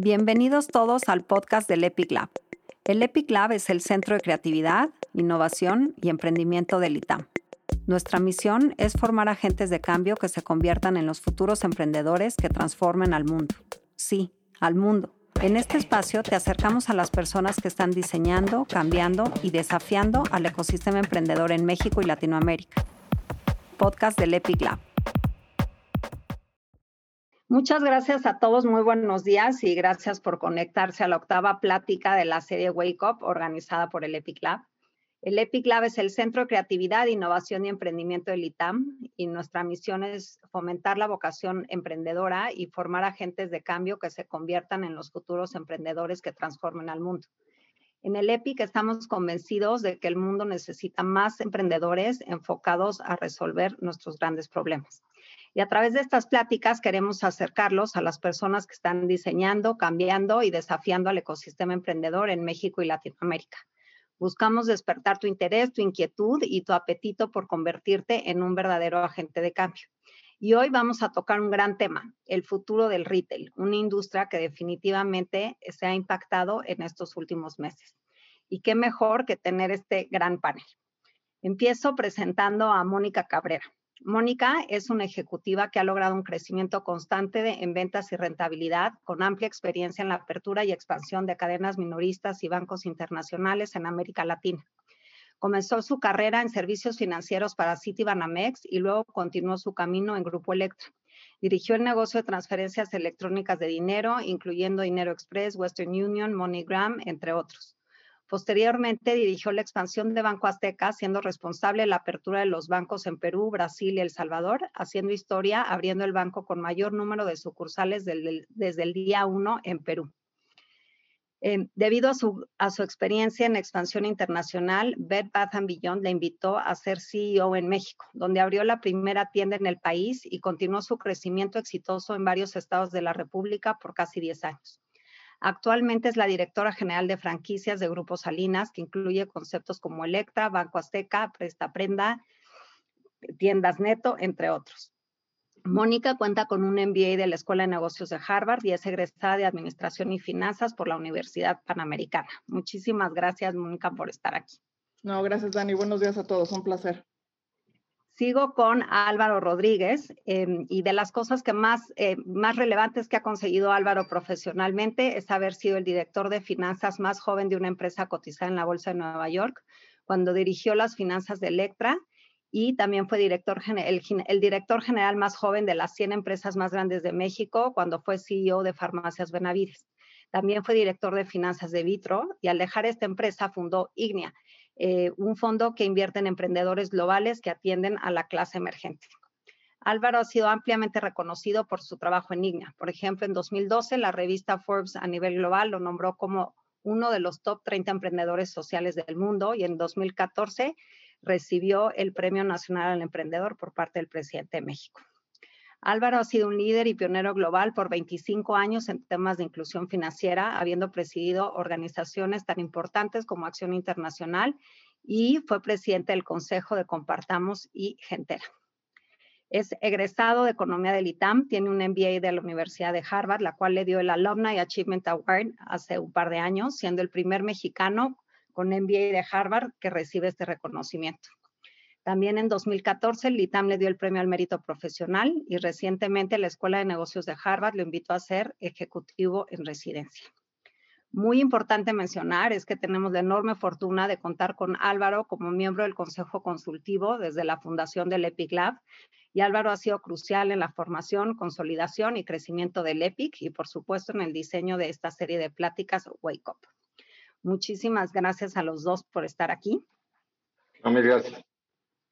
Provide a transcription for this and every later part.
Bienvenidos todos al podcast del Epic Lab. El Epic Lab es el centro de creatividad, innovación y emprendimiento del ITAM. Nuestra misión es formar agentes de cambio que se conviertan en los futuros emprendedores que transformen al mundo. Sí, al mundo. En este espacio te acercamos a las personas que están diseñando, cambiando y desafiando al ecosistema emprendedor en México y Latinoamérica. Podcast del Epic Lab. Muchas gracias a todos, muy buenos días y gracias por conectarse a la octava plática de la serie Wake Up organizada por el Epic Lab. El Epic Lab es el Centro de Creatividad, Innovación y Emprendimiento del ITAM y nuestra misión es fomentar la vocación emprendedora y formar agentes de cambio que se conviertan en los futuros emprendedores que transformen al mundo. En el EPIC estamos convencidos de que el mundo necesita más emprendedores enfocados a resolver nuestros grandes problemas. Y a través de estas pláticas queremos acercarlos a las personas que están diseñando, cambiando y desafiando al ecosistema emprendedor en México y Latinoamérica. Buscamos despertar tu interés, tu inquietud y tu apetito por convertirte en un verdadero agente de cambio. Y hoy vamos a tocar un gran tema, el futuro del retail, una industria que definitivamente se ha impactado en estos últimos meses. Y qué mejor que tener este gran panel. Empiezo presentando a Mónica Cabrera. Mónica es una ejecutiva que ha logrado un crecimiento constante en ventas y rentabilidad, con amplia experiencia en la apertura y expansión de cadenas minoristas y bancos internacionales en América Latina. Comenzó su carrera en servicios financieros para Citibanamex y luego continuó su camino en Grupo Electra. Dirigió el negocio de transferencias electrónicas de dinero, incluyendo Dinero Express, Western Union, MoneyGram, entre otros. Posteriormente dirigió la expansión de Banco Azteca, siendo responsable de la apertura de los bancos en Perú, Brasil y El Salvador, haciendo historia, abriendo el banco con mayor número de sucursales desde el día uno en Perú. Eh, debido a su, a su, experiencia en expansión internacional, Bed Bath Beyond le invitó a ser CEO en México, donde abrió la primera tienda en el país y continuó su crecimiento exitoso en varios estados de la República por casi 10 años. Actualmente es la directora general de franquicias de Grupo Salinas, que incluye conceptos como Electra, Banco Azteca, Presta Prenda, Tiendas Neto, entre otros. Mónica cuenta con un MBA de la Escuela de Negocios de Harvard y es egresada de Administración y Finanzas por la Universidad Panamericana. Muchísimas gracias, Mónica, por estar aquí. No, gracias, Dani. Buenos días a todos. Un placer. Sigo con Álvaro Rodríguez em, y de las cosas que más, eh, más relevantes que ha conseguido Álvaro profesionalmente es haber sido el director de finanzas más joven de una empresa cotizada en la Bolsa de Nueva York, cuando dirigió las finanzas de Electra y también fue director, el, el, director general más joven de las 100 empresas más grandes de México cuando fue CEO de Farmacias Benavides. También fue director de finanzas de Vitro y al dejar esta empresa fundó Ignia, eh, un fondo que invierte en emprendedores globales que atienden a la clase emergente. Álvaro ha sido ampliamente reconocido por su trabajo en IGNA. Por ejemplo, en 2012 la revista Forbes a nivel global lo nombró como uno de los top 30 emprendedores sociales del mundo y en 2014 recibió el Premio Nacional al Emprendedor por parte del presidente de México. Álvaro ha sido un líder y pionero global por 25 años en temas de inclusión financiera, habiendo presidido organizaciones tan importantes como Acción Internacional y fue presidente del Consejo de Compartamos y Gentera. Es egresado de Economía del ITAM, tiene un MBA de la Universidad de Harvard, la cual le dio el Alumni Achievement Award hace un par de años, siendo el primer mexicano con MBA de Harvard que recibe este reconocimiento. También en 2014 el ITAM le dio el premio al mérito profesional y recientemente la Escuela de Negocios de Harvard lo invitó a ser ejecutivo en residencia. Muy importante mencionar es que tenemos la enorme fortuna de contar con Álvaro como miembro del Consejo Consultivo desde la fundación del EPIC Lab y Álvaro ha sido crucial en la formación, consolidación y crecimiento del EPIC y por supuesto en el diseño de esta serie de pláticas Wake Up. Muchísimas gracias a los dos por estar aquí. Muchas gracias.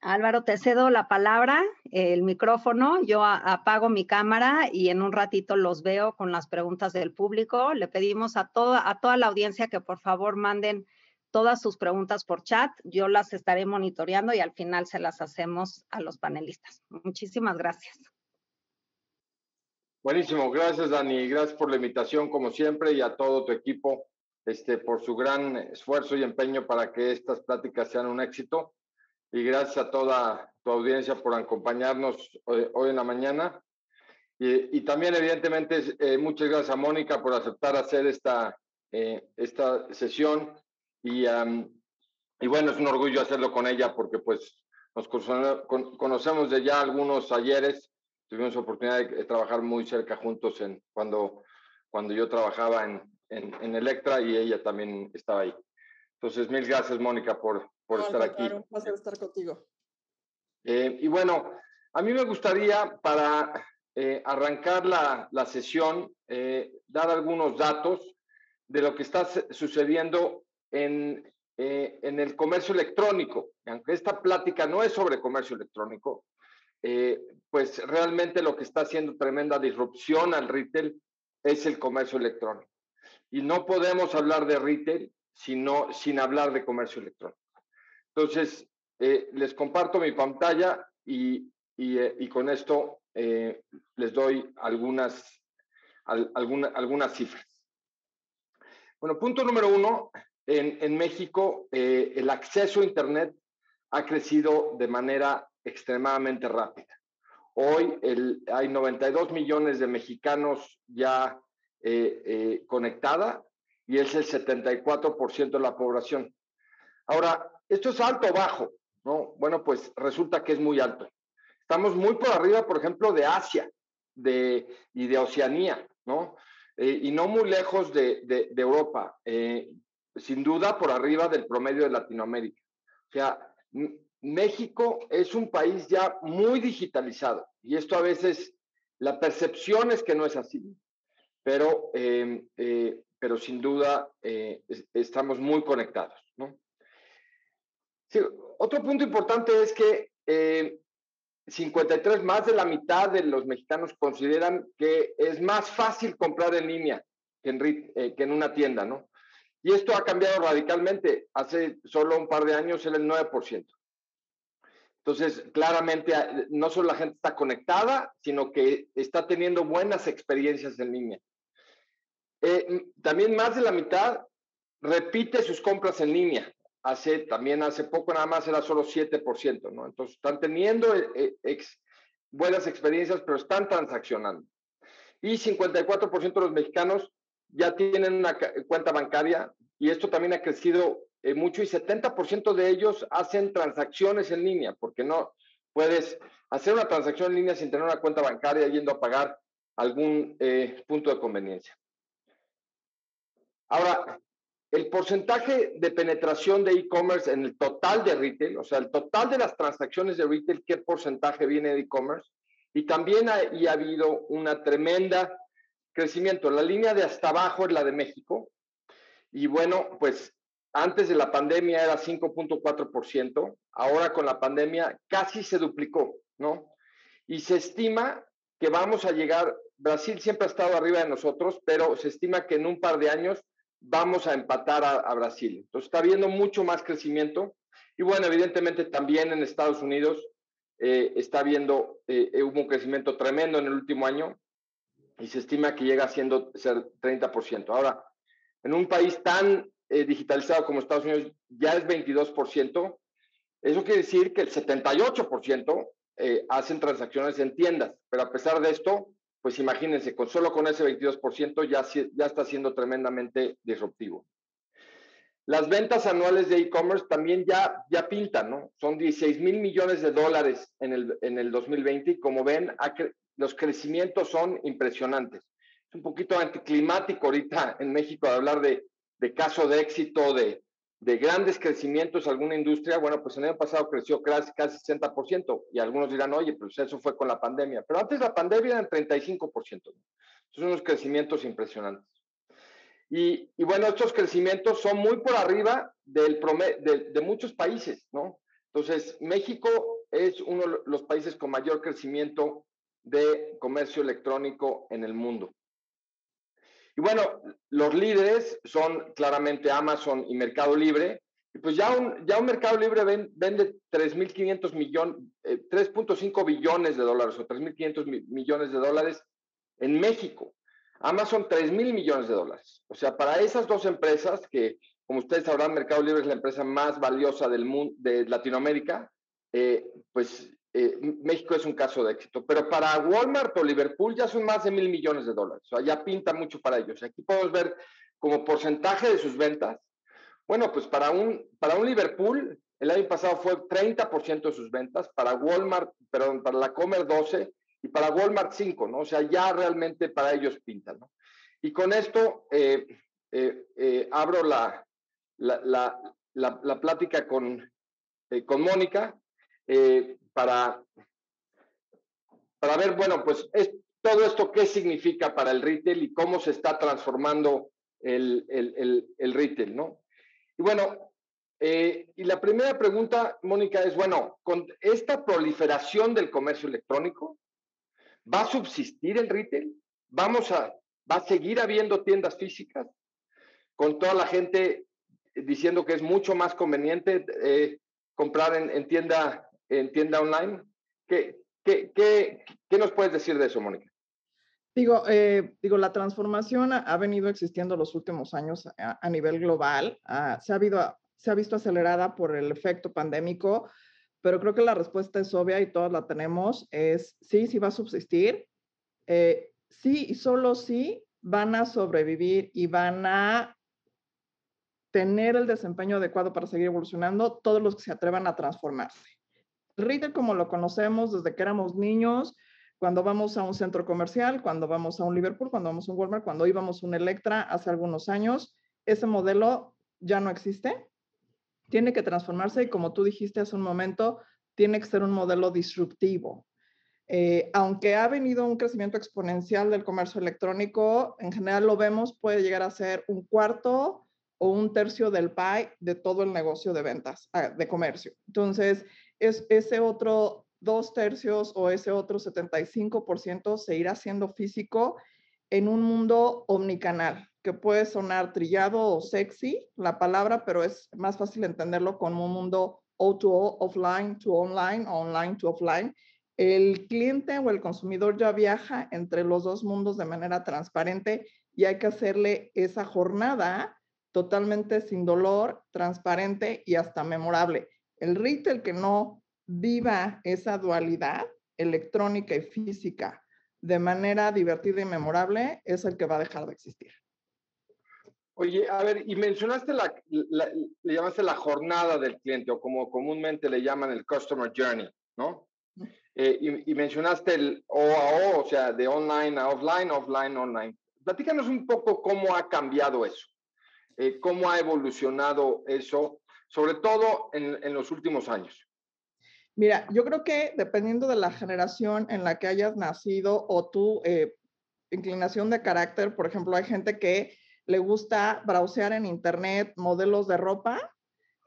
Álvaro, te cedo la palabra, el micrófono. Yo apago mi cámara y en un ratito los veo con las preguntas del público. Le pedimos a toda, a toda la audiencia que por favor manden todas sus preguntas por chat. Yo las estaré monitoreando y al final se las hacemos a los panelistas. Muchísimas gracias. Buenísimo, gracias Dani, gracias por la invitación como siempre y a todo tu equipo este, por su gran esfuerzo y empeño para que estas pláticas sean un éxito y gracias a toda tu audiencia por acompañarnos hoy, en la mañana. Y, también, evidentemente, eh, muchas gracias a Mónica por aceptar hacer esta, eh, esta sesión. Y, y bueno, es un orgullo hacerlo con ella porque pues nos conocemos de ya algunos ayeres. Tuvimos oportunidad de trabajar muy cerca juntos en, cuando, cuando yo trabajaba en, en, Electra y ella también estaba ahí. Entonces, mil gracias, Mónica, por, por estar aquí. Un placer estar contigo. Eh, y bueno, a mí me gustaría, para eh, arrancar la, la sesión, eh, dar algunos datos de lo que está sucediendo en, en el comercio electrónico. Aunque esta plática no es sobre comercio electrónico, pues realmente lo que está haciendo tremenda disrupción al retail es el comercio electrónico. Y no podemos hablar de retail sino, sin hablar de comercio electrónico. Entonces, les comparto mi pantalla y, eh, y, con esto eh, les doy algunas, algunas cifras. Bueno, punto número uno, en, en México eh, el acceso a Internet ha crecido de manera extremadamente rápida. Hoy el, hay 92 millones de mexicanos ya conectada y es el 74% de la población. Ahora, ¿esto es alto o bajo? ¿no? Bueno, pues resulta que es muy alto. Estamos muy por arriba, por ejemplo, de Asia de, y de Oceanía, ¿no? Eh, y no muy lejos de, de, Europa, eh, sin duda por arriba del promedio de Latinoamérica. O sea, México es un país ya muy digitalizado y esto a veces la percepción es que no es así, pero, eh, pero sin duda estamos muy conectados. ¿no? Sí, otro punto importante es que 53, eh, más de la mitad de los mexicanos consideran que es más fácil comprar en línea que en, eh, que en una tienda, ¿no? Y esto ha cambiado radicalmente. Hace solo un par de años era el 9%. Entonces, claramente, ah, no solo la gente está conectada, sino que está teniendo buenas experiencias en línea. Eh, también más de la mitad repite sus compras en línea hace, también hace poco nada más era solo 7%, ¿no? Entonces están teniendo eh, eh, buenas experiencias, pero están transaccionando. Y 54% de los mexicanos ya tienen una cuenta bancaria y esto también ha crecido eh, mucho y 70% de ellos hacen transacciones en línea, porque no puedes hacer una transacción en línea sin tener una cuenta bancaria yendo a pagar algún punto de conveniencia. Ahora, el porcentaje de penetración de e-commerce en el total de retail, o sea, el total de las transacciones de retail, qué porcentaje viene de e-commerce. Y también ha, ha habido una tremenda crecimiento. La línea de hasta abajo es la de México. Y bueno, pues antes de la pandemia era 5.4%, ahora con la pandemia casi se duplicó, ¿no? Y se estima que vamos a llegar, Brasil siempre ha estado arriba de nosotros, pero se estima que en un par de años vamos a empatar a, Brasil. Entonces está habiendo mucho más crecimiento. Y bueno, evidentemente también en Estados Unidos eh, está habiendo, eh, eh, hubo un crecimiento tremendo en el último año y se estima que llega siendo ser 30%. Ahora, en un país tan digitalizado como Estados Unidos ya es 22%, eso quiere decir que el 78% hacen transacciones en tiendas, pero a pesar de esto, pues imagínense, solo con ese 22% ya, ya está siendo tremendamente disruptivo. Las ventas anuales de e-commerce también ya, ya pintan, ¿no? Son 16 mil millones de dólares en el, en el 2020 y como ven, los crecimientos son impresionantes. Es un poquito anticlimático ahorita en México hablar de, de caso de éxito, de, de grandes crecimientos alguna industria, bueno, pues el año pasado creció casi, casi 60%, y algunos dirán, oye, pues eso fue con la pandemia, pero antes la pandemia eran 35%. Son unos crecimientos impresionantes. Y, y, bueno, estos crecimientos son muy por arriba del de, de muchos países, ¿no? Entonces, México es uno de los países con mayor crecimiento de comercio electrónico en el mundo. Y bueno, los líderes son claramente Amazon y Mercado Libre. Y pues ya un, ya un Mercado Libre vende 3.500 millones, 3.5 billones de dólares o 3.500 millones de dólares en México. Amazon 3.000 millones de dólares. O sea, para esas dos empresas que, como ustedes sabrán, Mercado Libre es la empresa más valiosa del mundo, de Latinoamérica, eh, pues eh, México es un caso de éxito, pero para Walmart o Liverpool ya son más de mil millones de dólares, o sea, ya pinta mucho para ellos. Aquí podemos ver como porcentaje de sus ventas. Bueno, pues para un, para un Liverpool, el año pasado fue 30% de sus ventas, para Walmart, perdón, para la Comer 12 y para Walmart 5, ¿no? O sea, ya realmente para ellos pinta, ¿no? Y con esto eh, eh, abro la, la, la, la, plática con, con Mónica para, para ver, bueno, pues es, todo esto qué significa para el retail y cómo se está transformando el, el, el, retail, ¿no? Y bueno, eh, y la primera pregunta, Mónica, es, bueno, con esta proliferación del comercio electrónico, ¿va a subsistir el retail? ¿Vamos a, va a seguir habiendo tiendas físicas? Con toda la gente diciendo que es mucho más conveniente eh, comprar en, en, tienda en tienda online. ¿Qué, qué, qué, qué nos puedes decir de eso, Mónica? Digo, eh, digo, la transformación ha, venido existiendo los últimos años a, nivel global. Ah, se, ha habido, se ha visto acelerada por el efecto pandémico, pero creo que la respuesta es obvia y todos la tenemos. Es sí, sí va a subsistir. Eh, sí y solo sí van a sobrevivir y van a tener el desempeño adecuado para seguir evolucionando todos los que se atrevan a transformarse retail como lo conocemos desde que éramos niños, cuando vamos a un centro comercial, cuando vamos a un Liverpool, cuando vamos a un Walmart, cuando íbamos a un Electra hace algunos años, ese modelo ya no existe. Tiene que transformarse y como tú dijiste hace un momento, tiene que ser un modelo disruptivo. Eh, aunque ha venido un crecimiento exponencial del comercio electrónico, en general lo vemos, puede llegar a ser un cuarto o un tercio del pie de todo el negocio de ventas, ah, de comercio. Entonces, es, ese otro dos tercios o ese otro 75% se irá haciendo físico en un mundo omnicanal, que puede sonar trillado o sexy la palabra, pero es más fácil entenderlo como un mundo O2O, offline to online, online to offline. El cliente o el consumidor ya viaja entre los dos mundos de manera transparente y hay que hacerle esa jornada totalmente sin dolor, transparente y hasta memorable. El retail que no viva esa dualidad electrónica y física de manera divertida y memorable es el que va a dejar de existir. Oye, a ver, y mencionaste la, le llamaste la jornada del cliente o como comúnmente le llaman el customer journey, ¿no? Eh, y, mencionaste el O a O, o sea, de online a offline, offline, online. Platícanos un poco cómo ha cambiado eso, eh, cómo ha evolucionado eso sobre todo en, los últimos años? Mira, yo creo que dependiendo de la generación en la que hayas nacido o tu eh, inclinación de carácter, por ejemplo, hay gente que le gusta browsear en internet modelos de ropa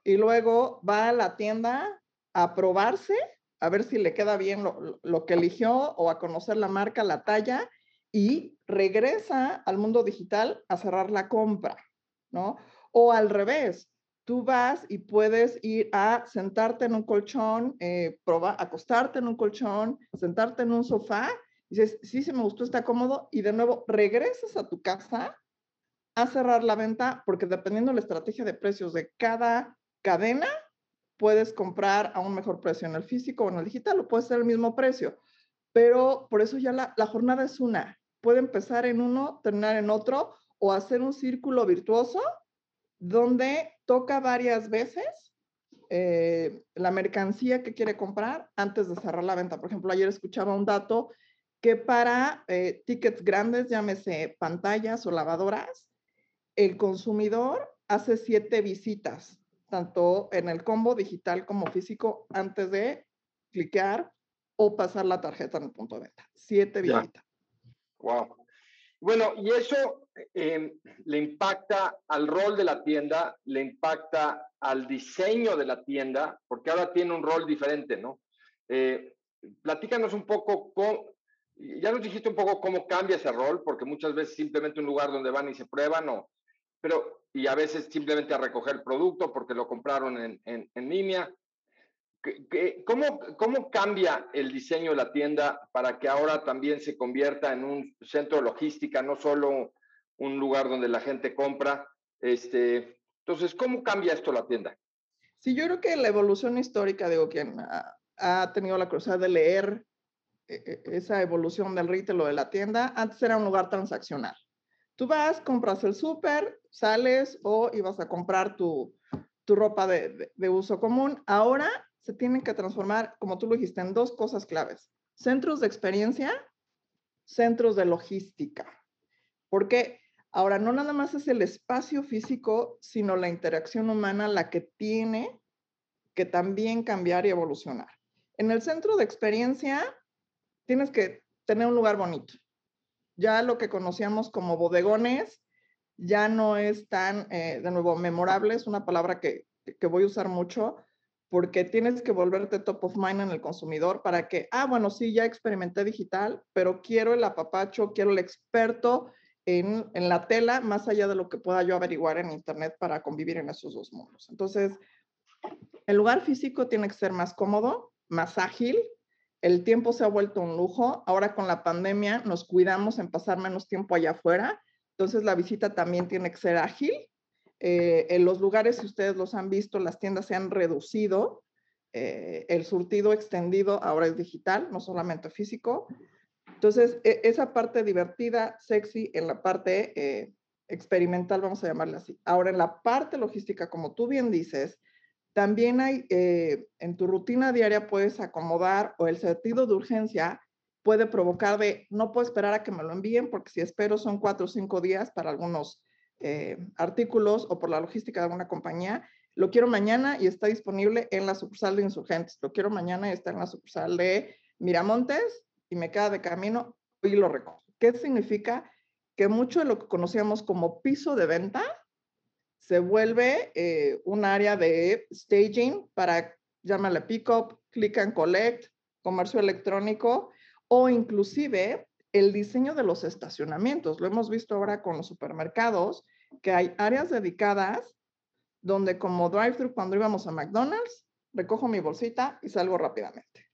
y luego va a la tienda a probarse, a ver si le queda bien lo, lo que eligió o a conocer la marca, la talla y regresa al mundo digital a cerrar la compra, ¿no? O al revés, tú vas y puedes ir a sentarte en un colchón, eh, acostarte en un colchón, sentarte en un sofá, y dices, sí, sí me gustó, está cómodo, y de nuevo regresas a tu casa a cerrar la venta, porque dependiendo de la estrategia de precios de cada cadena, puedes comprar a un mejor precio en el físico o en el digital, o puede ser el mismo precio. Pero por eso ya la, la jornada es una. Puede empezar en uno, terminar en otro, o hacer un círculo virtuoso donde toca varias veces eh, la mercancía que quiere comprar antes de cerrar la venta. Por ejemplo, ayer escuchaba un dato que para eh, tickets grandes, llámese pantallas o lavadoras, el consumidor hace siete visitas, tanto en el combo digital como físico, antes de cliquear o pasar la tarjeta en el punto de venta. Siete visitas. Wow. Bueno, y eso eh, le impacta al rol de la tienda, le impacta al diseño de la tienda, porque ahora tiene un rol diferente, ¿no? Eh, platícanos un poco cómo, ya nos dijiste un poco cómo cambia ese rol, porque muchas veces simplemente un lugar donde van y se prueban, o, pero, y a veces simplemente a recoger el producto porque lo compraron en, en, en línea. ¿Cómo, ¿Cómo cambia el diseño de la tienda para que ahora también se convierta en un centro de logística, no solo un lugar donde la gente compra? Este, entonces, ¿cómo cambia esto la tienda? Sí, yo creo que la evolución histórica, digo, quien ha, tenido la curiosidad de leer eh, eh, esa evolución del retail o de la tienda, antes era un lugar transaccional. Tú vas, compras el súper, sales o ibas a comprar tu, tu ropa de, de, uso común. Ahora se tienen que transformar, como tú lo dijiste, en dos cosas claves. Centros de experiencia, centros de logística. Porque ahora no nada más es el espacio físico, sino la interacción humana la que tiene que también cambiar y evolucionar. En el centro de experiencia tienes que tener un lugar bonito, ya lo que conocíamos como bodegones ya no es tan, eh, de nuevo, memorable, es una palabra que, que voy a usar mucho porque tienes que volverte top of mind en el consumidor para que, ah, bueno, sí, ya experimenté digital, pero quiero el apapacho, quiero el experto en, la tela, más allá de lo que pueda yo averiguar en Internet para convivir en esos dos mundos. Entonces, el lugar físico tiene que ser más cómodo, más ágil, el tiempo se ha vuelto un lujo. Ahora con la pandemia nos cuidamos en pasar menos tiempo allá afuera. Entonces la visita también tiene que ser ágil. Eh, en los lugares, si ustedes los han visto, las tiendas se han reducido. Eh, el surtido extendido ahora es digital, no solamente físico. Entonces, e, esa parte divertida, sexy, en la parte eh, experimental, vamos a llamarla así. Ahora, en la parte logística, como tú bien dices, también hay, eh, en tu rutina diaria puedes acomodar o el sentido de urgencia puede provocar de, no puedo esperar a que me lo envíen porque si espero son cuatro o cinco días para algunos eh, artículos o por la logística de alguna compañía, lo quiero mañana y está disponible en la sucursal de insurgentes, lo quiero mañana y está en la sucursal de Miramontes y me queda de camino y lo recojo. ¿Qué significa? Que mucho de lo que conocíamos como piso de venta se vuelve eh, un área de staging para, llámale pick-up, click and collect, comercio electrónico o inclusive el diseño de los estacionamientos. Lo hemos visto ahora con los supermercados, que hay áreas dedicadas donde como drive-thru cuando íbamos a McDonald's, recojo mi bolsita y salgo rápidamente.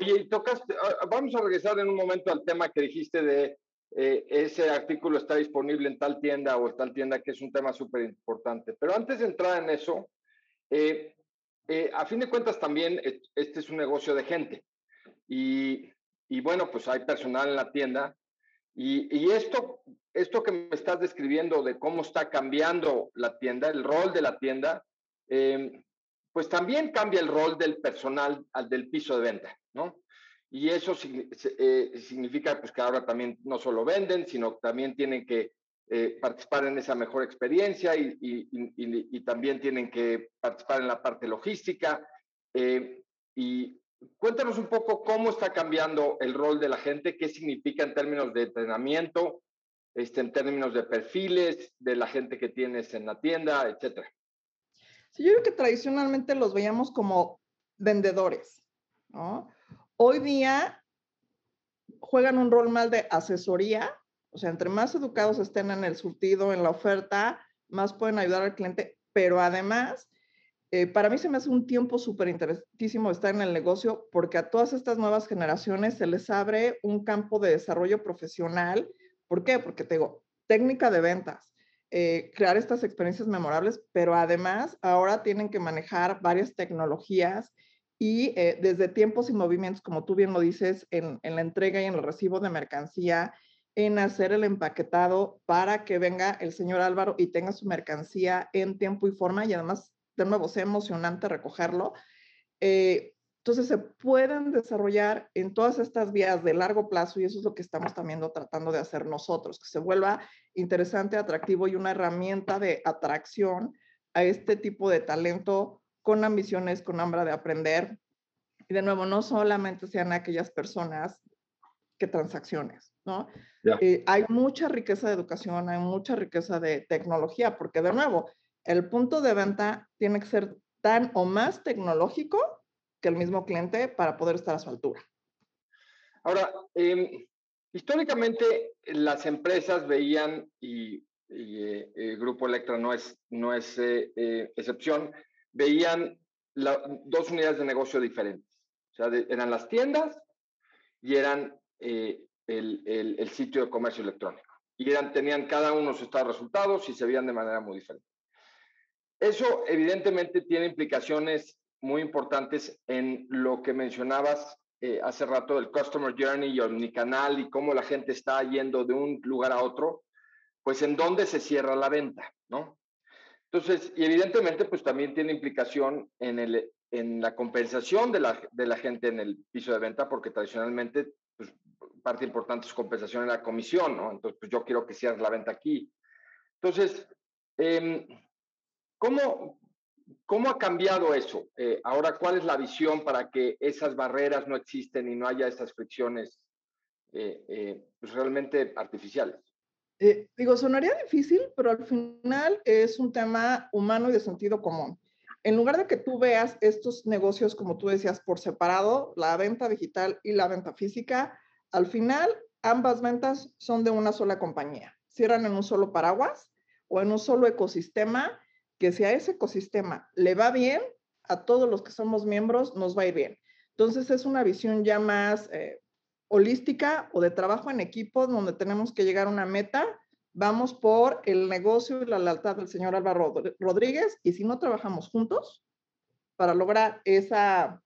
Oye, tocaste, ah, vamos a regresar en un momento al tema que dijiste de eh, ese artículo está disponible en tal tienda o en tal tienda, que es un tema súper importante. Pero antes de entrar en eso, eh, eh, a fin de cuentas también este es un negocio de gente. Y, y bueno, pues hay personal en la tienda. Y, y, esto, esto que me estás describiendo de cómo está cambiando la tienda, el rol de la tienda, pues también cambia el rol del personal al del piso de venta, ¿no? Y eso eh, significa pues, que ahora también no solo venden, sino también tienen que eh, participar en esa mejor experiencia y, y, también tienen que participar en la parte logística. Eh, y cuéntanos un poco cómo está cambiando el rol de la gente, qué significa en términos de entrenamiento, este, en términos de perfiles, de la gente que tienes en la tienda, etcétera. Yo creo que tradicionalmente los veíamos como vendedores, ¿no? hoy día juegan un rol más de asesoría, o sea, entre más educados estén en el surtido, en la oferta, más pueden ayudar al cliente, pero además, eh, para mí se me hace un tiempo súper interesantísimo estar en el negocio porque a todas estas nuevas generaciones se les abre un campo de desarrollo profesional. ¿Por qué? Porque tengo técnica de ventas, eh, crear estas experiencias memorables, pero además ahora tienen que manejar varias tecnologías y eh, desde tiempos y movimientos, como tú bien lo dices, en, la entrega y en el recibo de mercancía, en hacer el empaquetado para que venga el señor Álvaro y tenga su mercancía en tiempo y forma y además, de nuevo, sea emocionante recogerlo. Eh, entonces se pueden desarrollar en todas estas vías de largo plazo y eso es lo que estamos también tratando de hacer nosotros, que se vuelva interesante, atractivo y una herramienta de atracción a este tipo de talento con ambiciones, con hambre de aprender. Y de nuevo, no solamente sean aquellas personas que transacciones, ¿no? Eh, hay mucha riqueza de educación, hay mucha riqueza de tecnología, porque de nuevo, el punto de venta tiene que ser tan o más tecnológico que el mismo cliente para poder estar a su altura. Ahora, em, históricamente las empresas veían, y, eh, el Grupo Electra no es, no es eh, excepción, veían dos unidades de negocio diferentes. O sea, eran las tiendas y eran eh, el, el, sitio de comercio electrónico. Y eran, tenían cada uno sus resultados y se veían de manera muy diferente. Eso evidentemente tiene implicaciones muy importantes en lo que mencionabas eh, hace rato del Customer Journey y Omnicanal y cómo la gente está yendo de un lugar a otro, pues en dónde se cierra la venta, ¿no? Entonces, y evidentemente, pues también tiene implicación en, el, en la compensación de la, de la gente en el piso de venta, porque tradicionalmente, pues parte importante es compensación en la comisión, ¿no? Entonces, pues yo quiero que cierres la venta aquí. Entonces, eh, ¿cómo, ¿Cómo ha cambiado eso? Eh, ahora, ¿cuál es la visión para que esas barreras no existen y no haya esas fricciones eh, eh, pues, realmente artificiales? digo, sonaría difícil, pero al final es un tema humano y de sentido común. En lugar de que tú veas estos negocios, como tú decías, por separado, la venta digital y la venta física, al final ambas ventas son de una sola compañía. Cierran en un solo paraguas o en un solo ecosistema que si a ese ecosistema le va bien, a todos los que somos miembros nos va a ir bien. Entonces es una visión ya más eh, holística o de trabajo en equipo donde tenemos que llegar a una meta. Vamos por el negocio y la lealtad del señor Álvaro Rodríguez y si no trabajamos juntos para lograr esa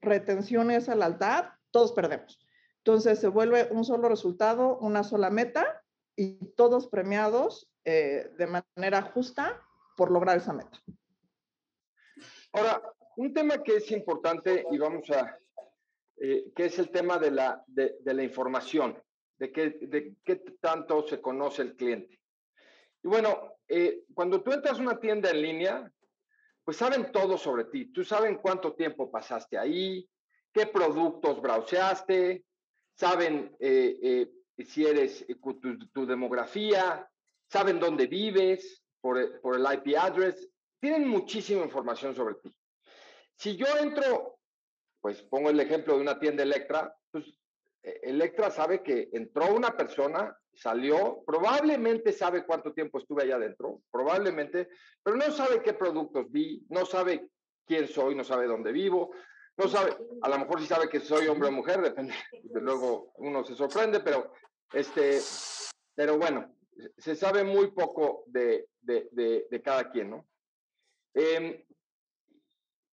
retención, esa lealtad, todos perdemos. Entonces se vuelve un solo resultado, una sola meta y todos premiados eh, de manera justa por lograr esa meta. Ahora, un tema que es importante y vamos a, eh, que es el tema de la, de, la información, de qué, de qué tanto se conoce el cliente. Y bueno, eh, cuando tú entras a una tienda en línea, pues saben todo sobre ti. Tú saben cuánto tiempo pasaste ahí, qué productos browseaste, saben eh, si eres tu, tu, demografía, saben dónde vives, por, el IP address, tienen muchísima información sobre ti. Si yo entro, pues pongo el ejemplo de una tienda Electra, pues e, Electra sabe que entró una persona, salió, probablemente sabe cuánto tiempo estuve allá adentro, probablemente, pero no sabe qué productos vi, no sabe quién soy, no sabe dónde vivo, no sabe, a lo mejor sí sabe que soy hombre o mujer, depende, luego uno se sorprende, pero este, pero bueno, se sabe muy poco de, de, cada quien, ¿no? Em,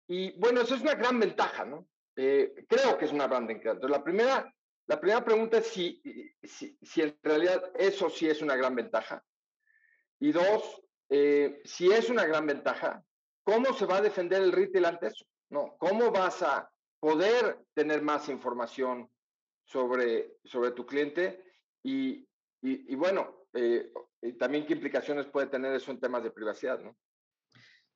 y bueno, eso es una gran ventaja, ¿no? Eh, creo que es una gran ventaja. Entonces, la primera, la primera pregunta es si, si, en realidad eso sí es una gran ventaja. Y dos, eh, si es una gran ventaja, ¿cómo se va a defender el retail ante eso? No, ¿cómo vas a poder tener más información sobre, sobre tu cliente? Y, y bueno, eh, y también qué implicaciones puede tener eso en temas de privacidad, ¿no?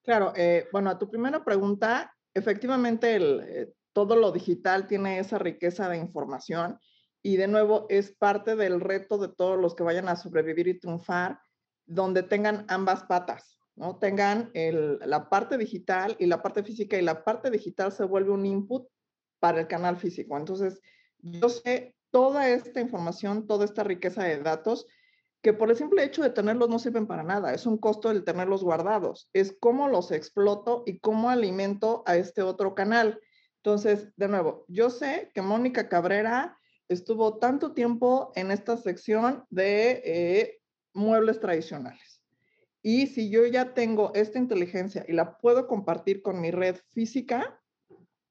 Claro, eh, bueno, a tu primera pregunta, efectivamente eh, todo lo digital tiene esa riqueza de información y de nuevo es parte del reto de todos los que vayan a sobrevivir y triunfar, donde tengan ambas patas, ¿no? Tengan la parte digital y la parte física y la parte digital se vuelve un input para el canal físico. Entonces, yo sé toda esta información, toda esta riqueza de datos que por el simple hecho de tenerlos no sirven para nada, es un costo el tenerlos guardados, es cómo los exploto y cómo alimento a este otro canal. Entonces, de nuevo, yo sé que Mónica Cabrera estuvo tanto tiempo en esta sección de eh, muebles tradicionales. Y si yo ya tengo esta inteligencia y la puedo compartir con mi red física,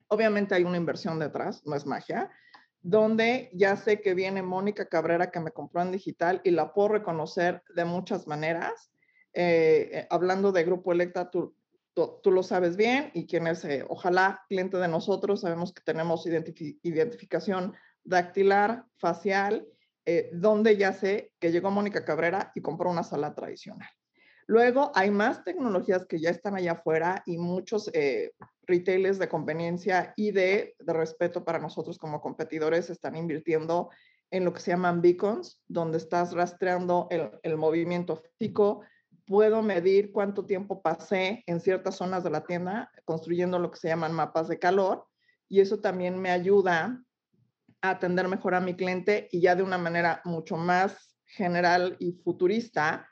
obviamente hay una inversión detrás, no es magia, donde ya sé que viene Mónica Cabrera que me compró en digital y la puedo reconocer de muchas maneras. Eh, eh, hablando de Grupo Electa, tú, lo sabes bien y quienes, eh, ojalá, cliente de nosotros, sabemos que tenemos identificación dactilar, facial, donde ya sé que llegó Mónica Cabrera y compró una sala tradicional. Luego hay más tecnologías que ya están allá afuera y muchos eh, retailers de conveniencia y de, respeto para nosotros como competidores están invirtiendo en lo que se llaman beacons, donde estás rastreando el, el movimiento físico. Puedo medir cuánto tiempo pasé en ciertas zonas de la tienda construyendo lo que se llaman mapas de calor y eso también me ayuda a atender mejor a mi cliente y ya de una manera mucho más general y futurista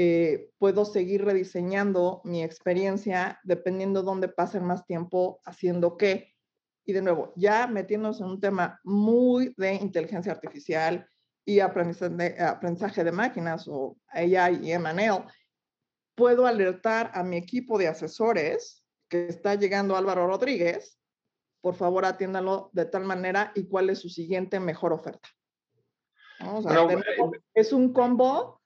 eh, puedo seguir rediseñando mi experiencia dependiendo dónde pasen más tiempo haciendo qué. Y de nuevo, ya metiéndonos en un tema muy de inteligencia artificial y aprendizaje de, aprendizaje de máquinas o AI y ML, puedo alertar a mi equipo de asesores que está llegando Álvaro Rodríguez, por favor atiéndalo de tal manera y cuál es su siguiente mejor oferta. Eh, es un combo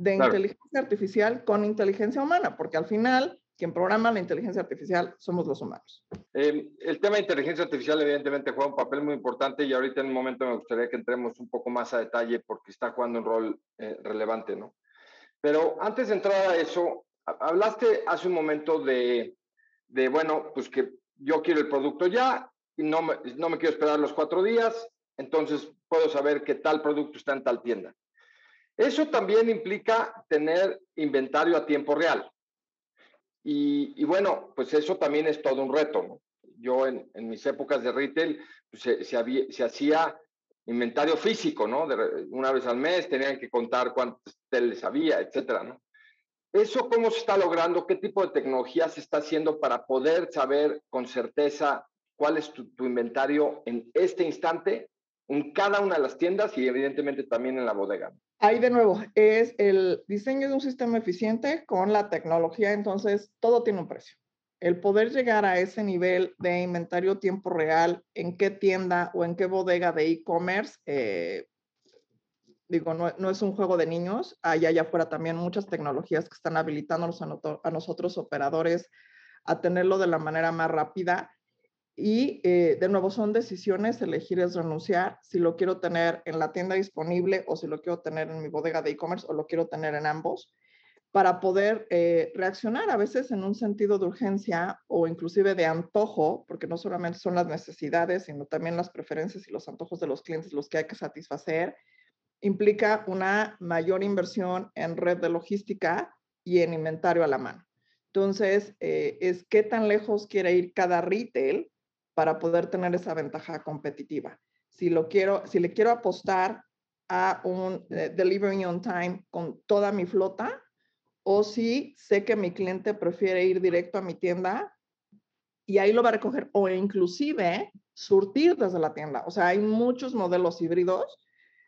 de inteligencia artificial con inteligencia humana, porque al final quien programa la inteligencia artificial somos los humanos. Em, el tema de inteligencia artificial evidentemente juega un papel muy importante y ahorita en un momento me gustaría que entremos un poco más a detalle porque está jugando un rol eh, relevante, ¿no? Pero antes de entrar a eso, hablaste hace un momento de, de, bueno, pues que yo quiero el producto ya y no me, no me quiero esperar los cuatro días, entonces puedo saber que tal producto está en tal tienda. Eso también implica tener inventario a tiempo real. Y, bueno, pues eso también es todo un reto. ¿no? Yo en, mis épocas de retail pues se, se, hacía inventario físico, ¿no? una vez al mes tenían que contar cuántos teles había, etcétera, ¿no? ¿Eso cómo se está logrando? ¿Qué tipo de tecnología se está haciendo para poder saber con certeza cuál es tu, tu inventario en este instante en cada una de las tiendas y evidentemente también en la bodega? Ahí de nuevo, es el diseño de un sistema eficiente con la tecnología, entonces todo tiene un precio. El poder llegar a ese nivel de inventario tiempo real, en qué tienda o en qué bodega de e-commerce, eh, digo, no, no, es un juego de niños, hay allá afuera también muchas tecnologías que están habilitándonos a, a nosotros operadores a tenerlo de la manera más rápida y eh, de nuevo son decisiones, elegir es renunciar, si lo quiero tener en la tienda disponible o si lo quiero tener en mi bodega de e-commerce o lo quiero tener en ambos, para poder eh, reaccionar a veces en un sentido de urgencia o inclusive de antojo, porque no solamente son las necesidades, sino también las preferencias y los antojos de los clientes los que hay que satisfacer, implica una mayor inversión en red de logística y en inventario a la mano. Entonces, eh, es qué tan lejos quiere ir cada retail para poder tener esa ventaja competitiva. Si, lo quiero, si le quiero apostar a un eh, delivery on time con toda mi flota, o si sé que mi cliente prefiere ir directo a mi tienda y ahí lo va a recoger, o inclusive surtir desde la tienda. O sea, hay muchos modelos híbridos.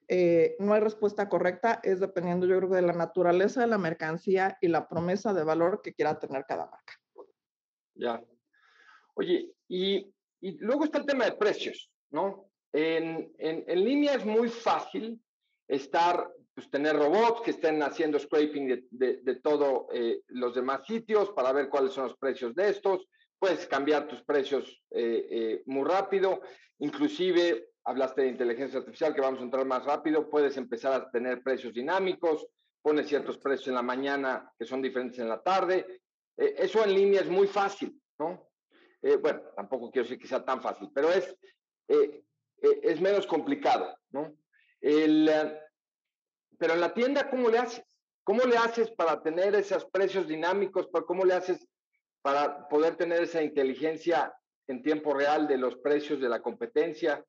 Eh, no hay respuesta correcta, es dependiendo, yo creo, de la naturaleza de la mercancía y la promesa de valor que quiera tener cada marca. Ya. Oye, y y luego está el tema de precios, ¿no? En, en, línea es muy fácil estar, pues tener robots que estén haciendo scraping de, de, de todos eh, los demás sitios para ver cuáles son los precios de estos. Puedes cambiar tus precios eh, eh, muy rápido. Inclusive, hablaste de inteligencia artificial, que vamos a entrar más rápido. Puedes empezar a tener precios dinámicos. Pones ciertos precios en la mañana que son diferentes en la tarde. eso en línea es muy fácil, ¿no? Eh, bueno, tampoco quiero decir que sea tan fácil, pero es, eh, eh, es menos complicado, ¿no? pero en la tienda, ¿cómo le haces? ¿Cómo le haces para tener esos precios dinámicos? ¿Cómo le haces para poder tener esa inteligencia en tiempo real de los precios de la competencia?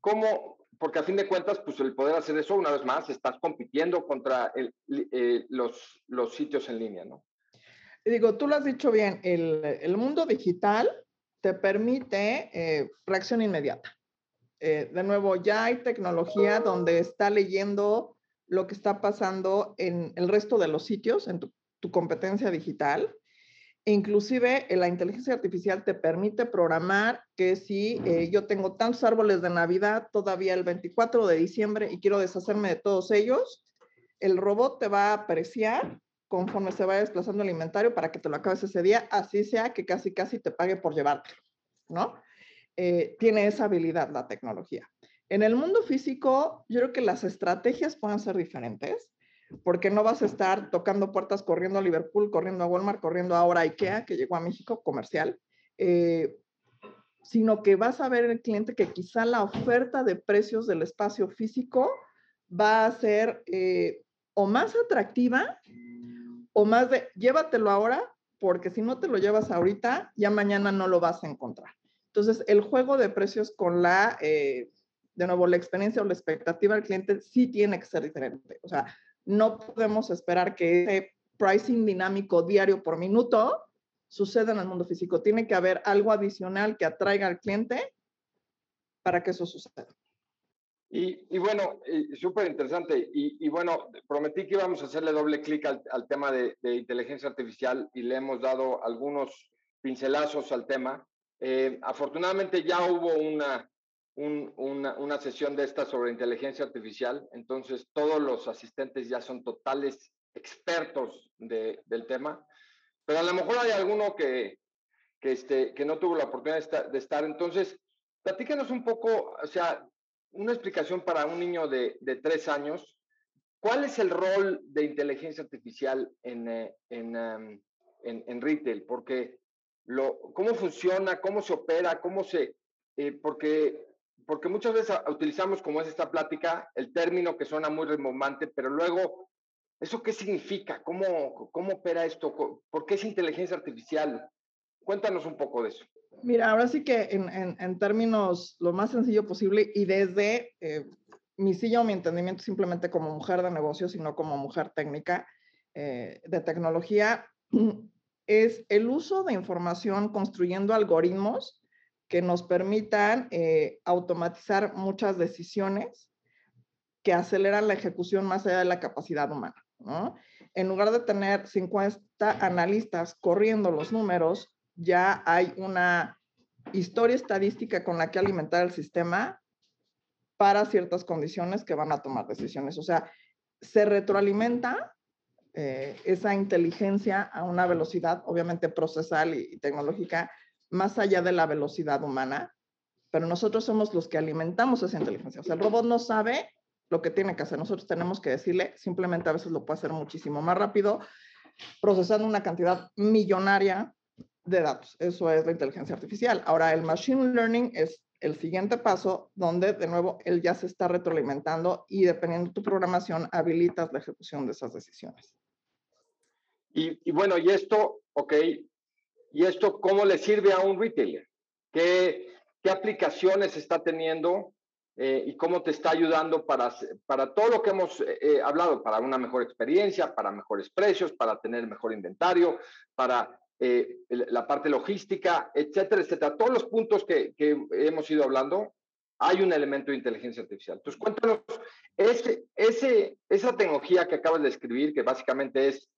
¿Cómo? Porque a fin de cuentas, pues el poder hacer eso, una vez más, estás compitiendo contra los, los sitios en línea, ¿no? Digo, tú lo has dicho bien, el, mundo digital te permite eh, reacción inmediata. Eh, de nuevo, ya hay tecnología donde está leyendo lo que está pasando en el resto de los sitios, en tu, competencia digital. Inclusive eh, la inteligencia artificial te permite programar que si yo tengo tantos árboles de Navidad todavía el 24 de diciembre y quiero deshacerme de todos ellos, el robot te va a apreciar conforme se vaya desplazando el inventario para que te lo acabes ese día, así sea que casi casi te pague por llevártelo, ¿no? Eh, tiene esa habilidad la tecnología. En el mundo físico, yo creo que las estrategias pueden ser diferentes, porque no vas a estar tocando puertas corriendo a Liverpool, corriendo a Walmart, corriendo ahora a IKEA, que llegó a México comercial, eh, sino que vas a ver el cliente que quizá la oferta de precios del espacio físico va a ser eh, o más atractiva o más de llévatelo ahora, porque si no te lo llevas ahorita, ya mañana no lo vas a encontrar. Entonces, el juego de precios con la, eh, de nuevo, la experiencia o la expectativa del cliente sí tiene que ser diferente. O sea, no podemos esperar que ese pricing dinámico diario por minuto suceda en el mundo físico. Tiene que haber algo adicional que atraiga al cliente para que eso suceda. Y, bueno, súper interesante. Y, bueno, prometí que íbamos a hacerle doble clic al, tema de, inteligencia artificial y le hemos dado algunos pincelazos al tema. Eh, afortunadamente ya hubo una, una, sesión de esta sobre inteligencia artificial, entonces todos los asistentes ya son totales expertos del tema, pero a lo mejor hay alguno que, que, este, que no tuvo la oportunidad de estar, Entonces, platícanos un poco, o sea, una explicación para un niño de, de tres años. ¿Cuál es el rol de inteligencia artificial en, eh, en, en, en retail? Porque lo, cómo funciona, cómo se opera, cómo se... Eh, porque, porque muchas veces utilizamos, como es esta plática, el término que suena muy remontante, pero luego, ¿eso qué significa? ¿Cómo, cómo opera esto? ¿Por qué es inteligencia artificial? Cuéntanos un poco de eso. Mira, ahora sí que en, en, términos lo más sencillo posible y desde eh, mi silla o mi entendimiento simplemente como mujer de negocios, sino como mujer técnica eh, de tecnología, es el uso de información construyendo algoritmos que nos permitan eh, automatizar muchas decisiones que aceleran la ejecución más allá de la capacidad humana. En lugar de tener 50 analistas corriendo los números, ya hay una historia estadística con la que alimentar el sistema para ciertas condiciones que van a tomar decisiones. O sea, se retroalimenta eh, esa inteligencia a una velocidad, obviamente procesal y, tecnológica, más allá de la velocidad humana, pero nosotros somos los que alimentamos esa inteligencia. O sea, el robot no sabe lo que tiene que hacer, nosotros tenemos que decirle, simplemente a veces lo puede hacer muchísimo más rápido, procesando una cantidad millonaria de datos. Eso es la inteligencia artificial. Ahora, el machine learning es el siguiente paso donde, de nuevo, él ya se está retroalimentando y dependiendo de tu programación, habilitas la ejecución de esas decisiones. Y, bueno, y esto, ok, ¿y esto cómo le sirve a un retailer? ¿Qué, qué aplicaciones está teniendo eh, y cómo te está ayudando para, para todo lo que hemos eh, eh, hablado, para una mejor experiencia, para mejores precios, para tener mejor inventario, para la parte logística, etcétera, etcétera. Todos los puntos que, hemos ido hablando, hay un elemento de inteligencia artificial. Entonces, cuéntanos, ese, esa tecnología que acabas de escribir, que básicamente es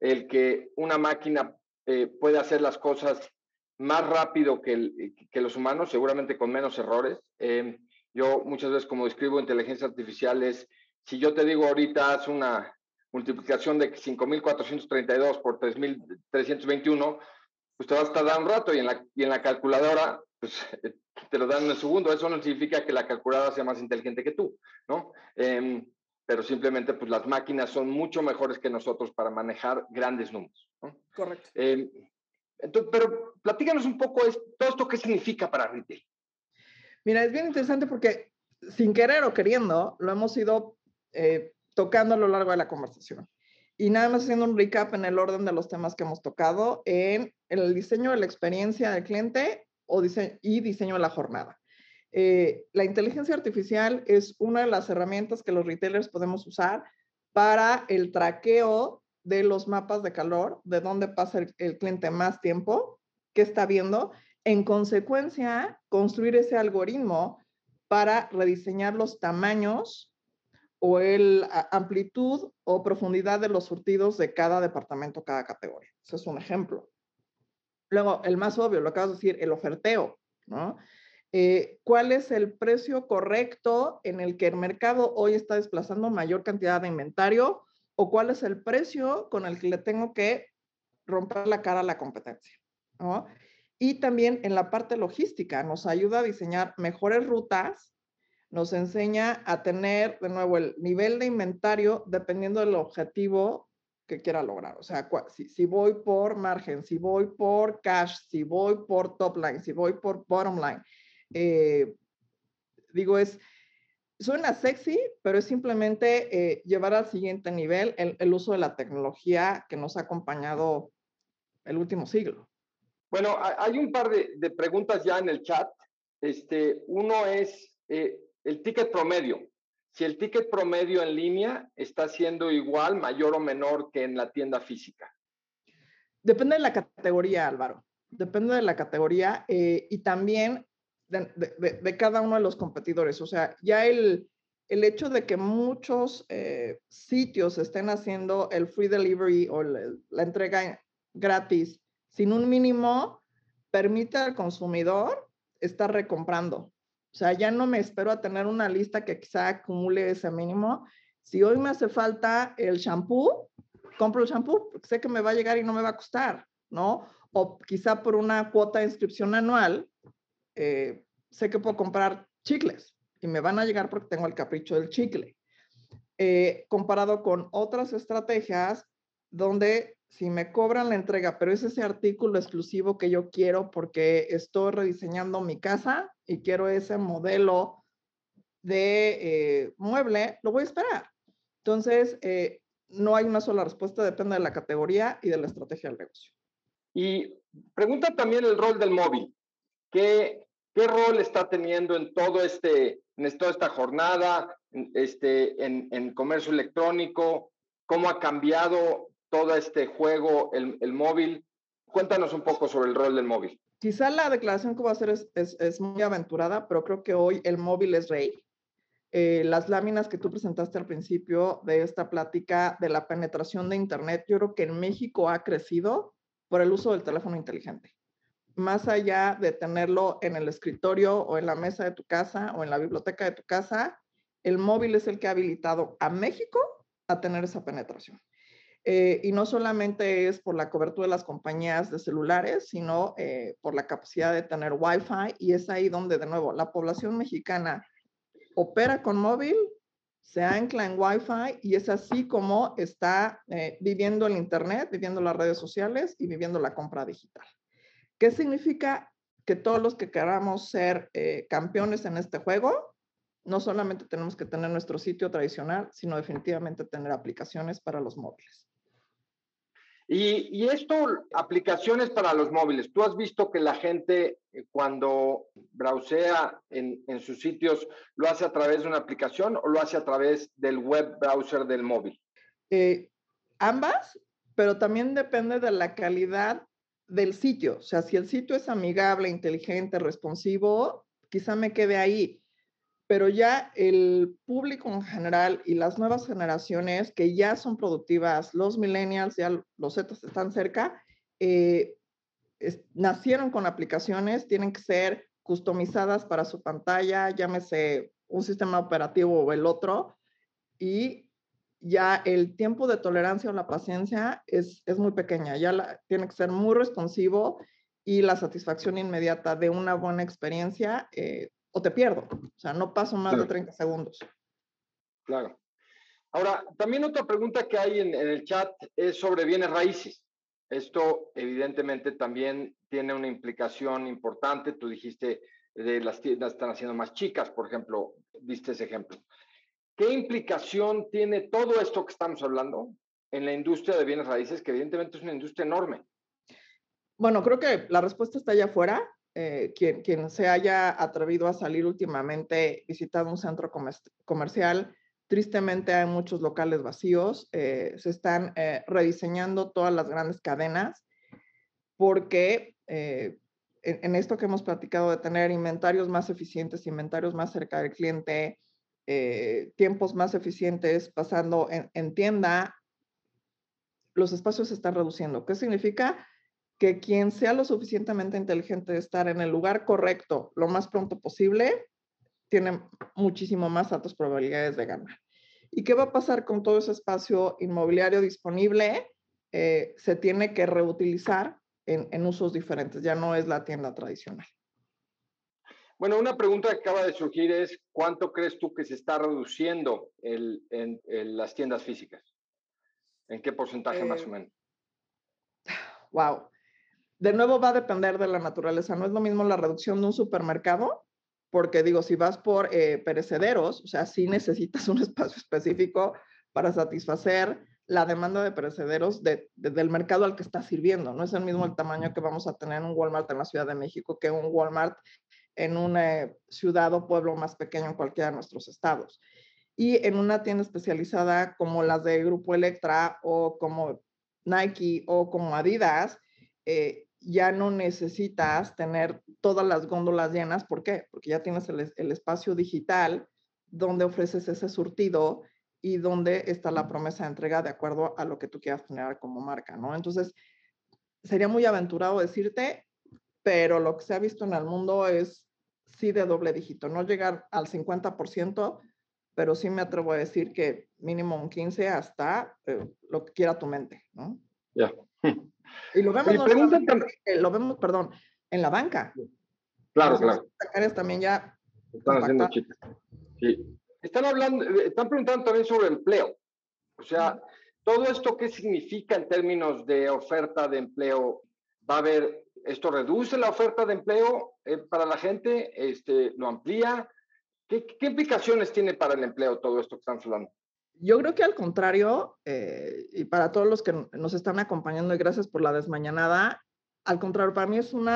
el que una máquina eh, puede hacer las cosas más rápido que, que, los humanos, seguramente con menos errores. Eh, yo muchas veces como describo inteligencia artificial es, si yo te digo ahorita haz una multiplicación de 5.432 por 3.321, pues te va a tardar un rato y en la, y en la calculadora pues, te lo dan en un segundo. Eso no significa que la calculadora sea más inteligente que tú, ¿no? Em, pero simplemente pues las máquinas son mucho mejores que nosotros para manejar grandes números. Correcto. Eh, entonces, pero platícanos un poco todo esto qué significa para retail. Mira, es bien interesante porque sin querer o queriendo lo hemos ido eh, tocando a lo largo de la conversación. Y nada más haciendo un recap en el orden de los temas que hemos tocado en el diseño de la experiencia del cliente o y diseño de la jornada. Eh, la inteligencia artificial es una de las herramientas que los retailers podemos usar para el traqueo de los mapas de calor, de dónde pasa el, cliente más tiempo, qué está viendo. En consecuencia, construir ese algoritmo para rediseñar los tamaños o el amplitud o profundidad de los surtidos de cada departamento, cada categoría. Ese es un ejemplo. Luego, el más obvio, lo acabas de decir, el oferteo, ¿no? Eh, cuál es el precio correcto en el que el mercado hoy está desplazando mayor cantidad de inventario o cuál es el precio con el que le tengo que romper la cara a la competencia. Y también en la parte logística nos ayuda a diseñar mejores rutas, nos enseña a tener de nuevo el nivel de inventario dependiendo del objetivo que quiera lograr. O sea, si, si, voy por margen, si voy por cash, si voy por top line, si voy por bottom line, eh, digo, es, suena sexy, pero es simplemente eh, llevar al siguiente nivel el, uso de la tecnología que nos ha acompañado el último siglo. Bueno, hay un par de, preguntas ya en el chat. Este, uno es eh, el ticket promedio. Si el ticket promedio en línea está siendo igual, mayor o menor que en la tienda física. Depende de la categoría, Álvaro. Depende de la categoría y también de, cada uno de los competidores. O sea, ya el, el hecho de que muchos eh, sitios estén haciendo el free delivery o la, entrega gratis sin un mínimo, permite al consumidor estar recomprando. O sea, ya no me espero a tener una lista que quizá acumule ese mínimo. Si hoy me hace falta el shampoo, compro el shampoo porque sé que me va a llegar y no me va a costar, ¿no? O quizá por una cuota de inscripción anual, eh, sé que puedo comprar chicles y me van a llegar porque tengo el capricho del chicle. Eh, comparado con otras estrategias donde si me cobran la entrega, pero es ese artículo exclusivo que yo quiero porque estoy rediseñando mi casa y quiero ese modelo de eh, mueble, lo voy a esperar. Entonces, eh, no hay una sola respuesta, depende de la categoría y de la estrategia del negocio. Y pregunta también el rol del móvil. ¿Qué, qué rol está teniendo en todo este, en toda esta jornada, este, en, en comercio electrónico? ¿Cómo ha cambiado todo este juego, el, el, móvil. Cuéntanos un poco sobre el rol del móvil. Quizá la declaración que voy a hacer es, es, es muy aventurada, pero creo que hoy el móvil es rey. Eh, las láminas que tú presentaste al principio de esta plática de la penetración de Internet, yo creo que en México ha crecido por el uso del teléfono inteligente. Más allá de tenerlo en el escritorio o en la mesa de tu casa o en la biblioteca de tu casa, el móvil es el que ha habilitado a México a tener esa penetración. Eh, y no solamente es por la cobertura de las compañías de celulares, sino eh, por la capacidad de tener Wi-Fi. Y es ahí donde, de nuevo, la población mexicana opera con móvil, se ancla en Wi-Fi y es así como está eh, viviendo el Internet, viviendo las redes sociales y viviendo la compra digital. ¿Qué significa? Que todos los que queramos ser campeones en este juego, no solamente tenemos que tener nuestro sitio tradicional, sino definitivamente tener aplicaciones para los móviles. Y, esto, aplicaciones para los móviles. Tú has visto que la gente eh, cuando browsea en, en, sus sitios lo hace a través de una aplicación o lo hace a través del web browser del móvil. Eh, ambas, pero también depende de la calidad del sitio. O sea, si el sitio es amigable, inteligente, responsivo, quizá me quede ahí pero ya el público en general y las nuevas generaciones que ya son productivas, los millennials, ya los Zetas están cerca, eh, nacieron con aplicaciones, tienen que ser customizadas para su pantalla, llámese un sistema operativo o el otro, y ya el tiempo de tolerancia o la paciencia es, es muy pequeña, ya tiene que ser muy responsivo y la satisfacción inmediata de una buena experiencia eh, o te pierdo. O sea, no paso más de 30 segundos. Claro. Ahora, también otra pregunta que hay en, en, el chat es sobre bienes raíces. Esto evidentemente también tiene una implicación importante. Tú dijiste de las tiendas están haciendo más chicas, por ejemplo, diste ese ejemplo. ¿Qué implicación tiene todo esto que estamos hablando en la industria de bienes raíces, que evidentemente es una industria enorme? Bueno, creo que la respuesta está allá afuera. Eh, quien, quien, se haya atrevido a salir últimamente, visitado un centro comer comercial, tristemente hay muchos locales vacíos, eh, se están eh, rediseñando todas las grandes cadenas porque en, en, esto que hemos platicado de tener inventarios más eficientes, inventarios más cerca del cliente, tiempos más eficientes pasando en, en tienda, los espacios se están reduciendo. ¿Qué significa? Que quien sea lo suficientemente inteligente de estar en el lugar correcto lo más pronto posible, tiene muchísimo más altas probabilidades de ganar. ¿Y qué va a pasar con todo ese espacio inmobiliario disponible? Eh, se tiene que reutilizar en, en, usos diferentes, ya no es la tienda tradicional. Bueno, una pregunta que acaba de surgir es, ¿cuánto crees tú que se está reduciendo el, en, en las tiendas físicas? ¿En qué porcentaje eh, más o menos? Wow de nuevo va a depender de la naturaleza. No es lo mismo la reducción de un supermercado, porque digo, si vas por eh, perecederos, o sea, sí necesitas un espacio específico para satisfacer la demanda de perecederos de, de, del mercado al que está sirviendo. No es el mismo el tamaño que vamos a tener en un Walmart en la Ciudad de México que un Walmart en una eh, ciudad o pueblo más pequeño en cualquiera de nuestros estados. Y en una tienda especializada como las de Grupo Electra o como Nike o como Adidas, eh, ya no necesitas tener todas las góndolas llenas. ¿Por qué? Porque ya tienes el, espacio digital donde ofreces ese surtido y donde está la promesa de entrega de acuerdo a lo que tú quieras generar como marca, ¿no? Entonces, sería muy aventurado decirte, pero lo que se ha visto en el mundo es sí de doble dígito, no llegar al 50%, pero sí me atrevo a decir que mínimo un 15 hasta eh, lo que quiera tu mente, ¿no? Ya. Y lo vemos, no lo vemos, perdón, en la banca. Claro, claro. también ya están haciendo Sí. Están hablando, eh, están preguntando también sobre empleo. O sea, todo esto qué significa en términos de oferta de empleo. Va a haber, esto reduce la oferta de empleo eh, para la gente, este, lo amplía. ¿Qué, ¿Qué, implicaciones tiene para el empleo todo esto que están hablando? Yo creo que al contrario, eh, y para todos los que nos están acompañando y gracias por la desmañanada, al contrario, para mí es un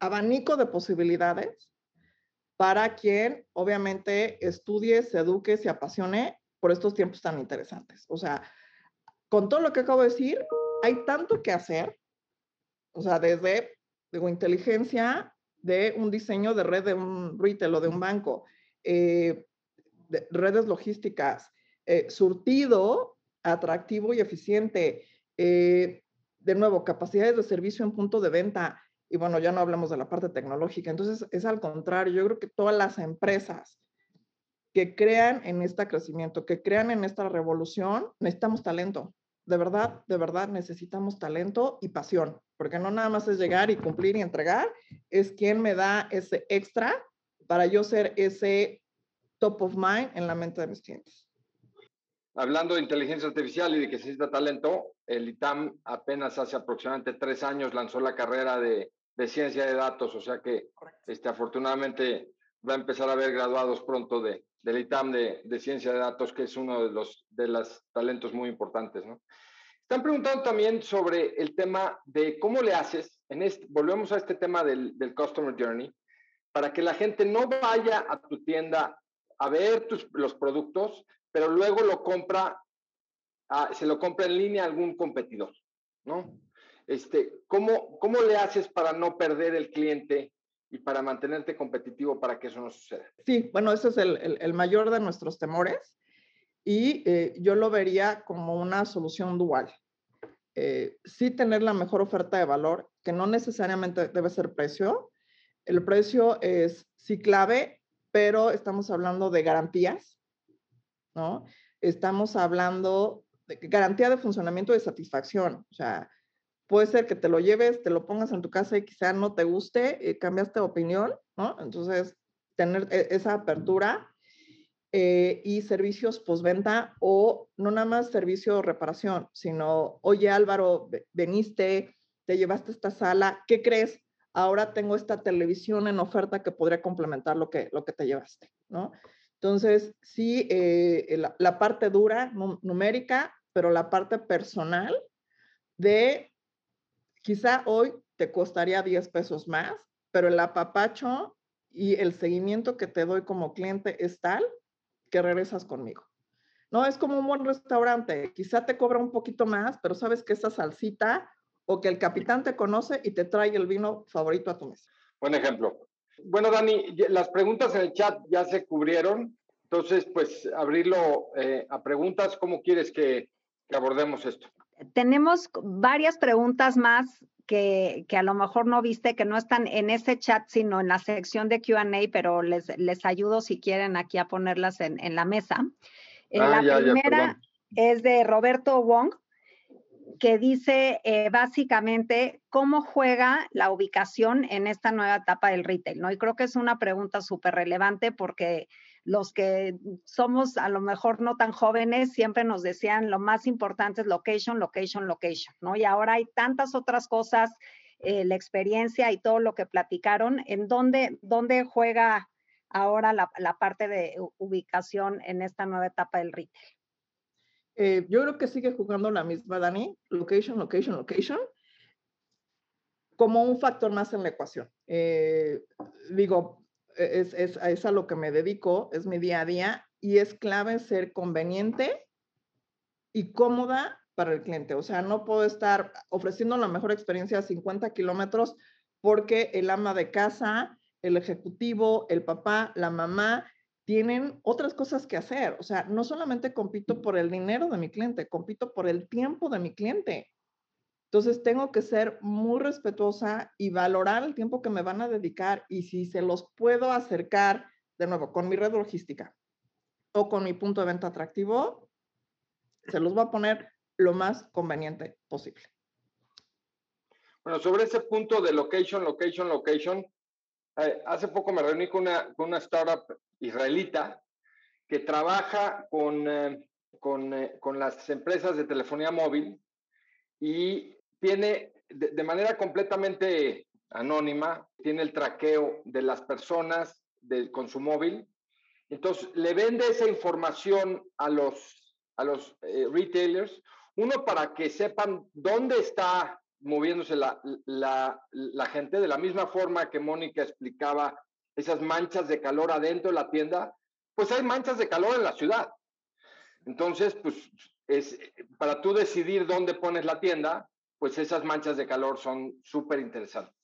abanico de posibilidades para quien obviamente estudie, se eduque, se apasione por estos tiempos tan interesantes. O sea, con todo lo que acabo de decir, hay tanto que hacer, o sea, desde, digo, inteligencia de un diseño de red de un retail o de un banco, eh, redes logísticas, eh, surtido atractivo y eficiente, eh, de nuevo, capacidades de servicio en punto de venta, y bueno, ya no hablamos de la parte tecnológica. Entonces, es al contrario, yo creo que todas las empresas que crean en este crecimiento, que crean en esta revolución, necesitamos talento. De verdad, de verdad necesitamos talento y pasión, porque no nada más es llegar y cumplir y entregar, es quien me da ese extra para yo ser ese top of mind en la mente de mis clientes. Hablando de inteligencia artificial y de que se necesita talento, el ITAM apenas hace aproximadamente tres años lanzó la carrera de de ciencia de datos, o sea que este, afortunadamente va a empezar a haber graduados pronto de, del ITAM de, de, ciencia de datos, que es uno de los de los talentos muy importantes. ¿no? Están preguntando también sobre el tema de cómo le haces, en este, volvemos a este tema del, del Customer Journey, para que la gente no vaya a tu tienda a ver tus, los productos, pero luego lo compra, a, se lo compra en línea a algún competidor, ¿no? Este, ¿cómo, ¿Cómo le haces para no perder el cliente y para mantenerte competitivo para que eso no suceda? Sí, bueno, ese es el, el, mayor de nuestros temores y eh, yo lo vería como una solución dual. Eh, sí tener la mejor oferta de valor, que no necesariamente debe ser precio. El precio es sí clave, pero estamos hablando de garantías, ¿no? Estamos hablando de garantía de funcionamiento de satisfacción. O sea, puede ser que te lo lleves, te lo pongas en tu casa y quizá no te guste, eh, cambiaste de opinión, ¿no? Entonces, tener e, esa apertura eh, y servicios postventa o no nada más servicio reparación, sino, oye Álvaro, veniste, te llevaste esta sala, ¿qué crees? Ahora tengo esta televisión en oferta que podría complementar lo que, lo que te llevaste, ¿no? Entonces, sí, eh, la, la, parte dura, numérica, pero la parte personal de Quizá hoy te costaría 10 pesos más, pero el apapacho y el seguimiento que te doy como cliente es tal que regresas conmigo. No es como un buen restaurante, quizá te cobra un poquito más, pero sabes que esa salsita o que el capitán te conoce y te trae el vino favorito a tu mesa. Buen ejemplo. Bueno, Dani, las preguntas en el chat ya se cubrieron, entonces pues abrirlo eh, a preguntas, ¿cómo quieres que abordemos esto? tenemos varias preguntas más que, a lo mejor no viste, que no están en ese chat, sino en la sección de QA, pero les, les ayudo si quieren aquí a ponerlas en, la mesa. Eh, ah, la primera es de Roberto Wong, que dice eh, básicamente cómo juega la ubicación en esta nueva etapa del retail, ¿no? Y creo que es una pregunta súper relevante porque los que somos a lo mejor no tan jóvenes siempre nos decían lo más importante es location, location, location, ¿no? Y ahora hay tantas otras cosas, eh, la experiencia y todo lo que platicaron, ¿en dónde, dónde juega ahora la, parte de ubicación en esta nueva etapa del retail? Eh, yo creo que sigue jugando la misma, Dani, location, location, location, como un factor más en la ecuación. Eh, digo, es, es, a lo que me dedico, es mi día a día y es clave ser conveniente y cómoda para el cliente. O sea, no puedo estar ofreciendo la mejor experiencia a 50 kilómetros porque el ama de casa, el ejecutivo, el papá, la mamá tienen otras cosas que hacer. O sea, no solamente compito por el dinero de mi cliente, compito por el tiempo de mi cliente. Entonces tengo que ser muy respetuosa y valorar el tiempo que me van a dedicar y si se los puedo acercar de nuevo con mi red logística o con mi punto de venta atractivo, se los voy a poner lo más conveniente posible. Bueno, sobre ese punto de location, location, location, hace poco me reuní con una, startup israelita que trabaja con, eh, eh, con, las empresas de telefonía móvil y tiene de, manera completamente anónima, tiene el traqueo de las personas con su móvil. Entonces, le vende esa información a los, a los eh, retailers, uno para que sepan dónde está moviéndose la, la, gente, de la misma forma que Mónica explicaba esas manchas de calor adentro de la tienda, pues hay manchas de calor en la ciudad. Entonces, pues es para tú decidir dónde pones la tienda, pues esas manchas de calor son súper interesantes.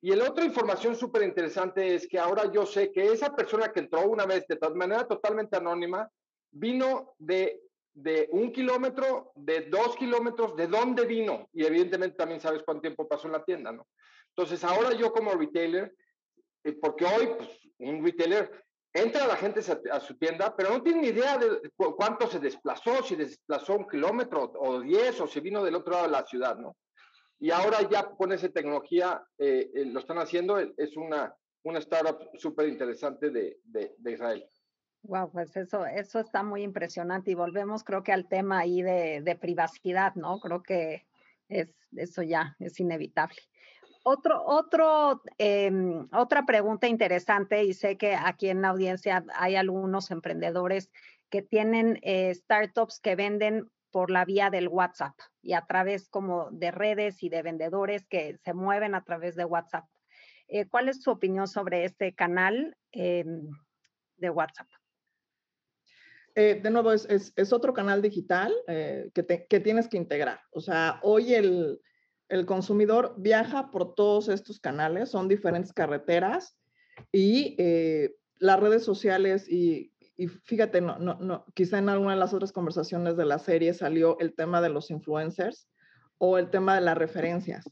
Y la otra información súper interesante es que ahora yo sé que esa persona que entró una vez de manera totalmente anónima vino de, de un kilómetro, de dos kilómetros, de dónde vino. Y evidentemente también sabes cuánto tiempo pasó en la tienda, ¿no? Entonces ahora yo como retailer, eh, porque hoy pues, un retailer entra la gente a, su tienda, pero no tiene ni idea de cuánto se desplazó, si desplazó un kilómetro o diez, o si vino del otro lado de la ciudad, ¿no? Y ahora ya con esa tecnología eh, eh, lo están haciendo, es una, una startup súper interesante de, de, Israel. Wow, pues eso, eso está muy impresionante y volvemos creo que al tema ahí de, privacidad, ¿no? Creo que es, eso ya es inevitable. Otro, otro, em, otra pregunta interesante, y sé que aquí en la audiencia hay algunos emprendedores que tienen eh, startups que venden por la vía del WhatsApp y a través como de redes y de vendedores que se mueven a través de WhatsApp. Eh, ¿Cuál es su opinión sobre este canal em, de WhatsApp? Eh, de nuevo, es, es, otro canal digital que, que, tienes que integrar. O sea, hoy el, el consumidor viaja por todos estos canales, son diferentes carreteras y eh, las redes sociales y, fíjate, no, no, no, quizá en alguna de las otras conversaciones de la serie salió el tema de los influencers o el tema de las referencias.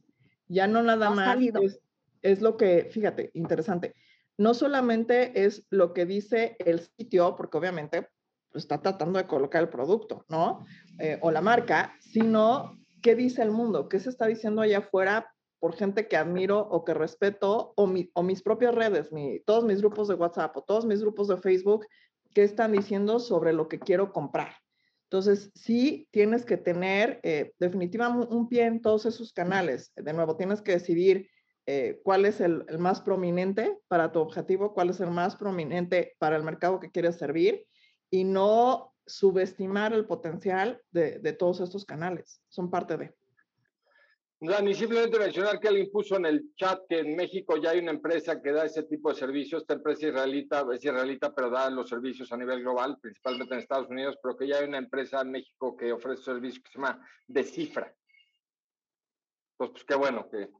Ya no nada más es, es, lo que, fíjate, interesante, no solamente es lo que dice el sitio, porque obviamente está tratando de colocar el producto, ¿no? Eh, o la marca, sino qué dice el mundo, qué se está diciendo allá afuera por gente que admiro o que respeto, o, mis propias redes, mi, todos mis grupos de WhatsApp o todos mis grupos de Facebook, qué están diciendo sobre lo que quiero comprar. Entonces, sí tienes que tener eh, definitivamente un pie en todos esos canales. De nuevo, tienes que decidir eh, cuál es el, más prominente para tu objetivo, cuál es el más prominente para el mercado que quieres servir y no subestimar el potencial de, de, todos estos canales. Son parte de. ni simplemente mencionar que alguien puso en el chat que en México ya hay una empresa que da ese tipo de servicios. Esta empresa israelita es israelita, pero da los servicios a nivel global, principalmente en Estados Unidos, pero que ya hay una empresa en México que ofrece servicios que se llama Decifra. Pues, pues qué bueno que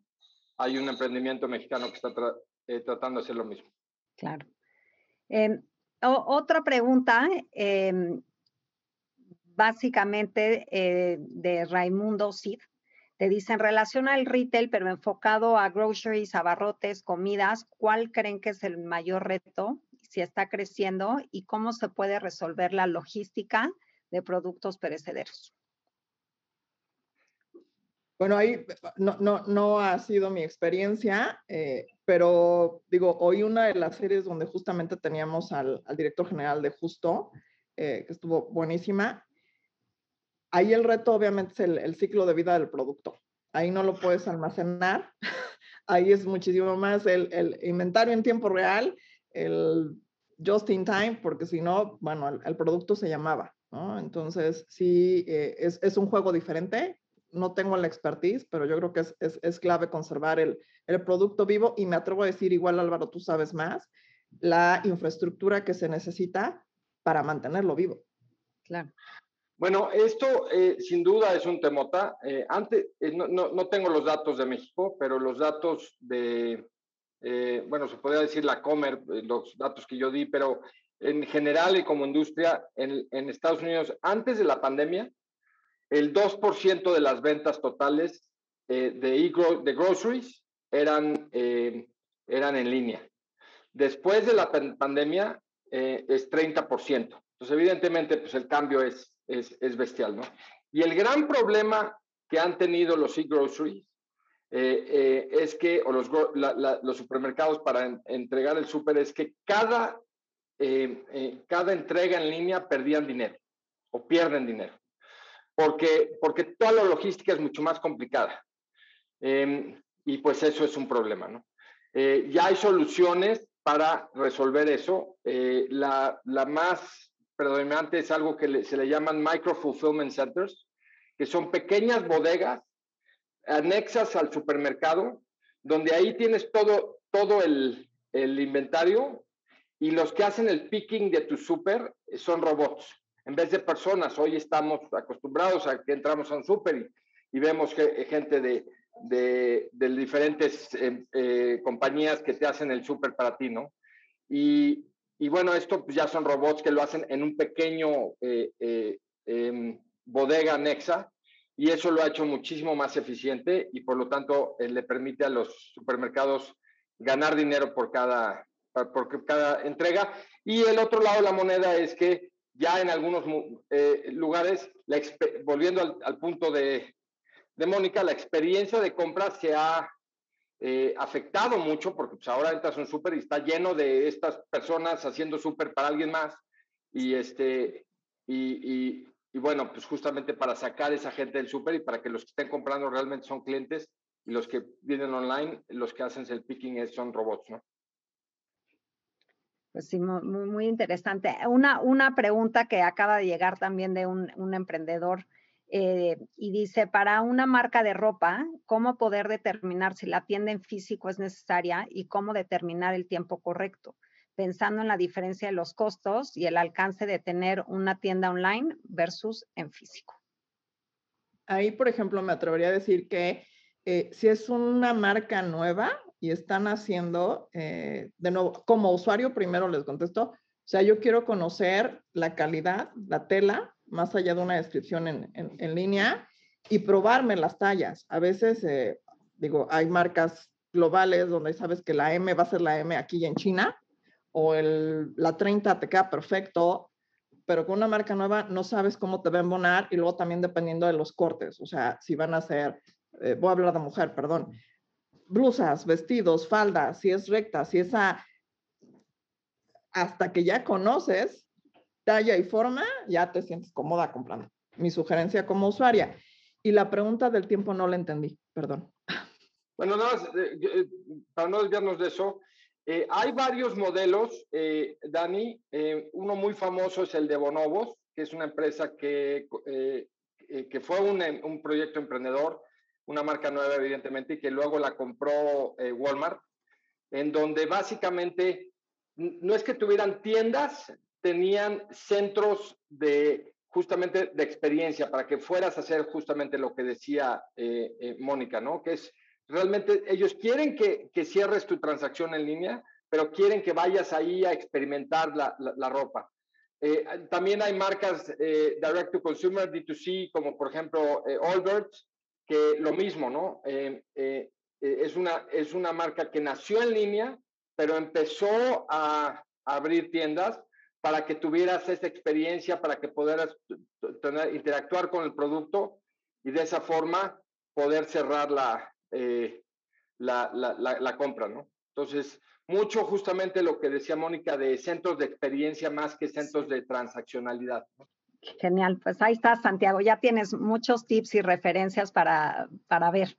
hay un emprendimiento mexicano que está eh, tratando de hacer lo mismo. Claro. Em, otra pregunta. Eh, básicamente eh, de Raimundo Cid. Te dice, en relación al retail, pero enfocado a groceries, abarrotes, comidas, ¿cuál creen que es el mayor reto? Si está creciendo y cómo se puede resolver la logística de productos perecederos. Bueno, ahí no, no, no ha sido mi experiencia, eh, pero digo, hoy una de las series donde justamente teníamos al, al director general de Justo, eh, que estuvo buenísima, Ahí el reto obviamente es el, ciclo de vida del producto. Ahí no lo puedes almacenar. Ahí es muchísimo más el, inventario en tiempo real, el just in time, porque si no, bueno, el, producto se llamaba, ¿no? Entonces, sí, eh, es, un juego diferente. No tengo la expertise, pero yo creo que es, es clave conservar el, producto vivo y me atrevo a decir, igual Álvaro, tú sabes más, la infraestructura que se necesita para mantenerlo vivo. Claro. Bueno, esto eh, sin duda es un temota. Eh, antes, eh, no, no, tengo los datos de México, pero los datos de, bueno, se podría decir la Comer, los datos que yo di, pero en general y como industria en, en Estados Unidos, antes de la pandemia, el 2% de las ventas totales de, de groceries eran, eran en línea. Después de la pandemia es 30%. Entonces, evidentemente, pues el cambio es, es, es bestial, ¿no? Y el gran problema que han tenido los e-groceries eh, eh, es que, o los, los supermercados para entregar el súper, es que cada, eh, cada entrega en línea perdían dinero o pierden dinero, porque, porque toda la logística es mucho más complicada. Em, y pues eso es un problema, ¿no? ya hay soluciones para resolver eso. la, la, más predominante es algo que se le llaman micro fulfillment centers, que son pequeñas bodegas anexas al supermercado, donde ahí tienes todo, todo el, el inventario y los que hacen el picking de tu super son robots, en vez de personas. Hoy estamos acostumbrados a que entramos a un super y, vemos que, gente de, de, diferentes eh, eh, compañías que te hacen el super para ti, ¿no? Y, bueno, esto pues ya son robots que lo hacen en un pequeño eh, em, bodega anexa y eso lo ha hecho muchísimo más eficiente y por lo tanto eh, le permite a los supermercados ganar dinero por cada, por cada entrega. Y el otro lado de la moneda es que ya en algunos eh, lugares, volviendo al, punto de, de, Mónica, la experiencia de compra se ha eh, afectado mucho porque pues, ahora entras a un súper y está lleno de estas personas haciendo súper para alguien más y, este, y, y bueno, pues justamente para sacar esa gente del súper y para que los que estén comprando realmente son clientes y los que vienen online, los que hacen el picking son robots, ¿no? Pues sí, muy, muy interesante. Una, una pregunta que acaba de llegar también de un, un emprendedor eh, y dice, para una marca de ropa, ¿cómo poder determinar si la tienda en físico es necesaria y cómo determinar el tiempo correcto? pensando en la diferencia de los costos y el alcance de tener una tienda online versus en físico. Ahí, por ejemplo, me atrevería a decir que eh, si es una marca nueva y están haciendo, eh, de nuevo, como usuario primero les contesto, o sea, yo quiero conocer la calidad, la tela, más allá de una descripción en, en, línea y probarme las tallas. A veces, eh, digo, hay marcas globales donde sabes que la M va a ser la M aquí en China o el, la 30 te queda perfecto, pero con una marca nueva no sabes cómo te va a embonar y luego también dependiendo de los cortes, o sea, si van a ser, eh, voy a hablar de mujer, perdón, blusas, vestidos, faldas, si es recta, si es a, hasta que ya conoces talla y forma, ya te sientes cómoda comprando. Mi sugerencia como usuaria. Y la pregunta del tiempo no la entendí, perdón. Bueno, nada eh, eh, para no desviarnos de eso, eh, hay varios modelos, eh, Dani. Uno muy famoso es el de Bonobos, que es una empresa que, que fue un, proyecto emprendedor, una marca nueva, evidentemente, y que luego la compró Walmart, en donde básicamente no es que tuvieran tiendas, tenían centros de justamente de experiencia para que fueras a hacer justamente lo que decía Mónica, ¿no? Que es realmente ellos quieren que, que, cierres tu transacción en línea, pero quieren que vayas ahí a experimentar la, la, ropa. Eh, también hay marcas eh, direct to consumer, D2C, como por ejemplo eh, que lo mismo, ¿no? es, una, es una marca que nació en línea, pero empezó a, abrir tiendas para que tuvieras esa experiencia, para que pudieras tener, interactuar con el producto y de esa forma poder cerrar la, eh, la, la, la, compra, ¿no? Entonces, mucho justamente lo que decía Mónica de centros de experiencia más que centros de transaccionalidad. Genial, pues ahí está Santiago, ya tienes muchos tips y referencias para, para ver.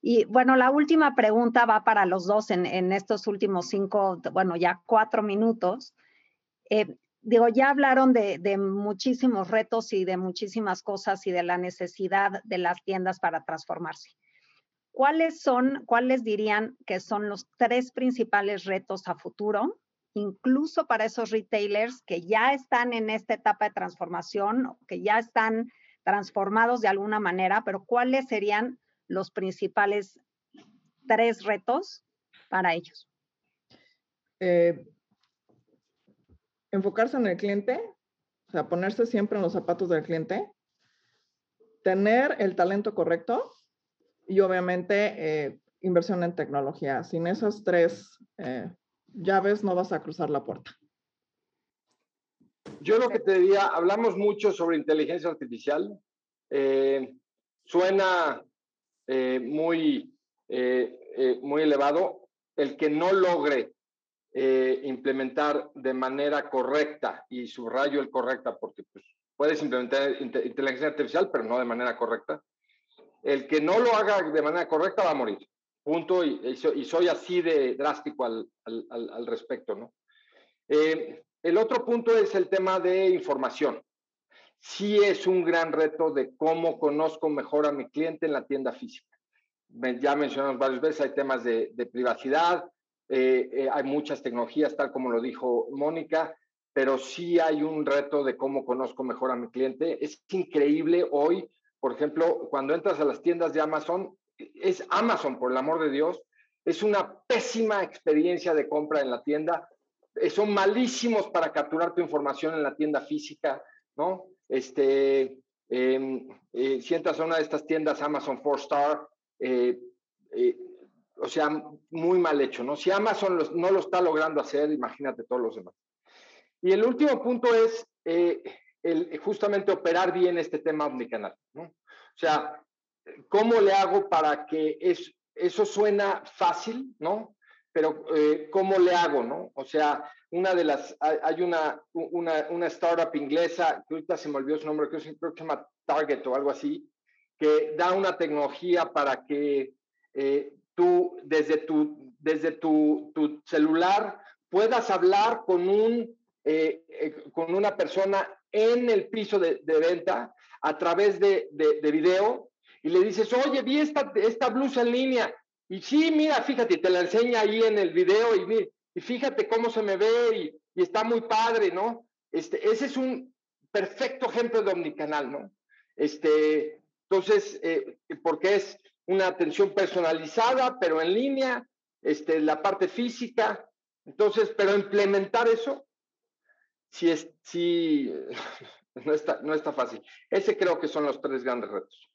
Y bueno, la última pregunta va para los dos en, en estos últimos cinco, bueno, ya cuatro minutos. Eh, digo, ya hablaron de, de, muchísimos retos y de muchísimas cosas y de la necesidad de las tiendas para transformarse. ¿cuáles son, cuáles dirían que son los tres principales retos a futuro, incluso para esos retailers que ya están en esta etapa de transformación, que ya están transformados de alguna manera, pero cuáles serían los principales tres retos para ellos? Eh, enfocarse en el cliente, o sea, ponerse siempre en los zapatos del cliente, tener el talento correcto y obviamente eh, inversión en tecnología. Sin esas tres eh, llaves no vas a cruzar la puerta. Yo lo que te diría, hablamos mucho sobre inteligencia artificial. Eh, suena muy, muy elevado. El que no logre implementar de manera correcta, y subrayo el correcta porque pues, puedes implementar inteligencia artificial, pero no de manera correcta, el que no lo haga de manera correcta va a morir. Punto. Y, soy así de drástico al, respecto, ¿no? Eh, el otro punto es el tema de información. Sí es un gran reto de cómo conozco mejor a mi cliente en la tienda física. Ya mencionamos varias veces, hay temas de, privacidad, eh, eh, hay muchas tecnologías, tal como lo dijo Mónica, pero sí hay un reto de cómo conozco mejor a mi cliente. Es increíble hoy por ejemplo, cuando entras a las tiendas de Amazon, es Amazon, por el amor de Dios, es una pésima experiencia de compra en la tienda. Eh, son malísimos para capturar tu información en la tienda física, ¿no? Este, em, eh, si entras a una de estas tiendas Amazon 4 eh, Star, o sea, muy mal hecho, ¿no? Si Amazon no lo está logrando hacer, imagínate todos los demás. Y el último punto es el, justamente operar bien este tema omnicanal. ¿no? O sea, ¿cómo le hago para que es, eso suena fácil, ¿no? Pero eh, ¿cómo le hago, no? O sea, una de las, hay una, una, una startup inglesa, que ahorita se me olvidó su nombre, creo, que se llama Target o algo así, que da una tecnología para que eh, tú desde tu, desde tu, tu celular puedas hablar con un eh, con una persona en el piso de, venta a través de, de, video y le dices, oye, vi esta, esta blusa en línea. Y sí, mira, fíjate, te la enseña ahí en el video y, y fíjate cómo se me ve y, está muy padre, ¿no? Este, ese es un perfecto ejemplo de omnicanal, ¿no? Este, entonces, eh, porque es una atención personalizada, pero en línea, este, la parte física. Entonces, pero implementar eso sí, es, sí no, está, no está fácil. Ese creo que son los tres grandes retos.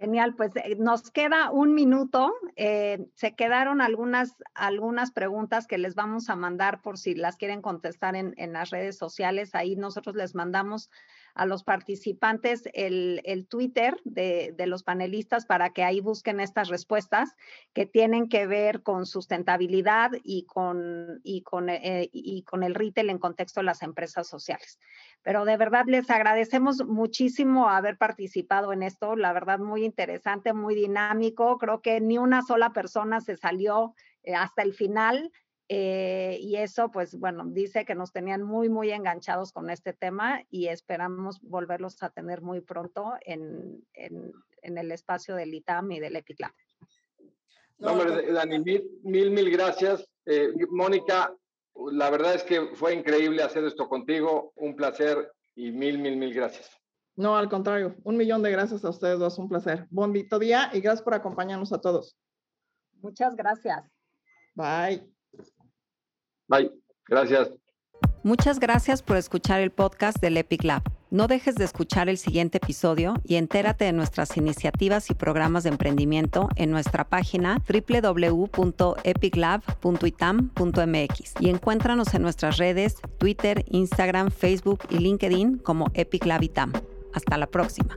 Genial, pues eh, nos queda un minuto. Eh, se quedaron algunas, algunas preguntas que les vamos a mandar por si las quieren contestar en, en las redes sociales. Ahí nosotros les mandamos a los participantes el, Twitter de, los panelistas para que ahí busquen estas respuestas que tienen que ver con sustentabilidad y con, y con, eh, y con el retail en contexto de las empresas sociales. Pero de verdad les agradecemos muchísimo haber participado en esto, la verdad muy interesante, muy dinámico. Creo que ni una sola persona se salió eh, hasta el final. Eh, y eso, pues bueno, dice que nos tenían muy, muy enganchados con este tema y esperamos volverlos a tener muy pronto en, en, el espacio del ITAM y del EPICLAB. No, Dani, mil, mil, gracias. Eh, Mónica, la verdad es que fue increíble hacer esto contigo, un placer y mil, mil, mil gracias. No, al contrario, un millón de gracias a ustedes dos, un placer. Bonito día y gracias por acompañarnos a todos. Muchas gracias. Bye. Bye. Gracias. Muchas gracias por escuchar el podcast del Epic Lab. No dejes de escuchar el siguiente episodio y entérate de nuestras iniciativas y programas de emprendimiento en nuestra página www.epiclab.itam.mx y encuéntranos en nuestras redes Twitter, Instagram, Facebook y LinkedIn como Epic Lab Itam. Hasta la próxima.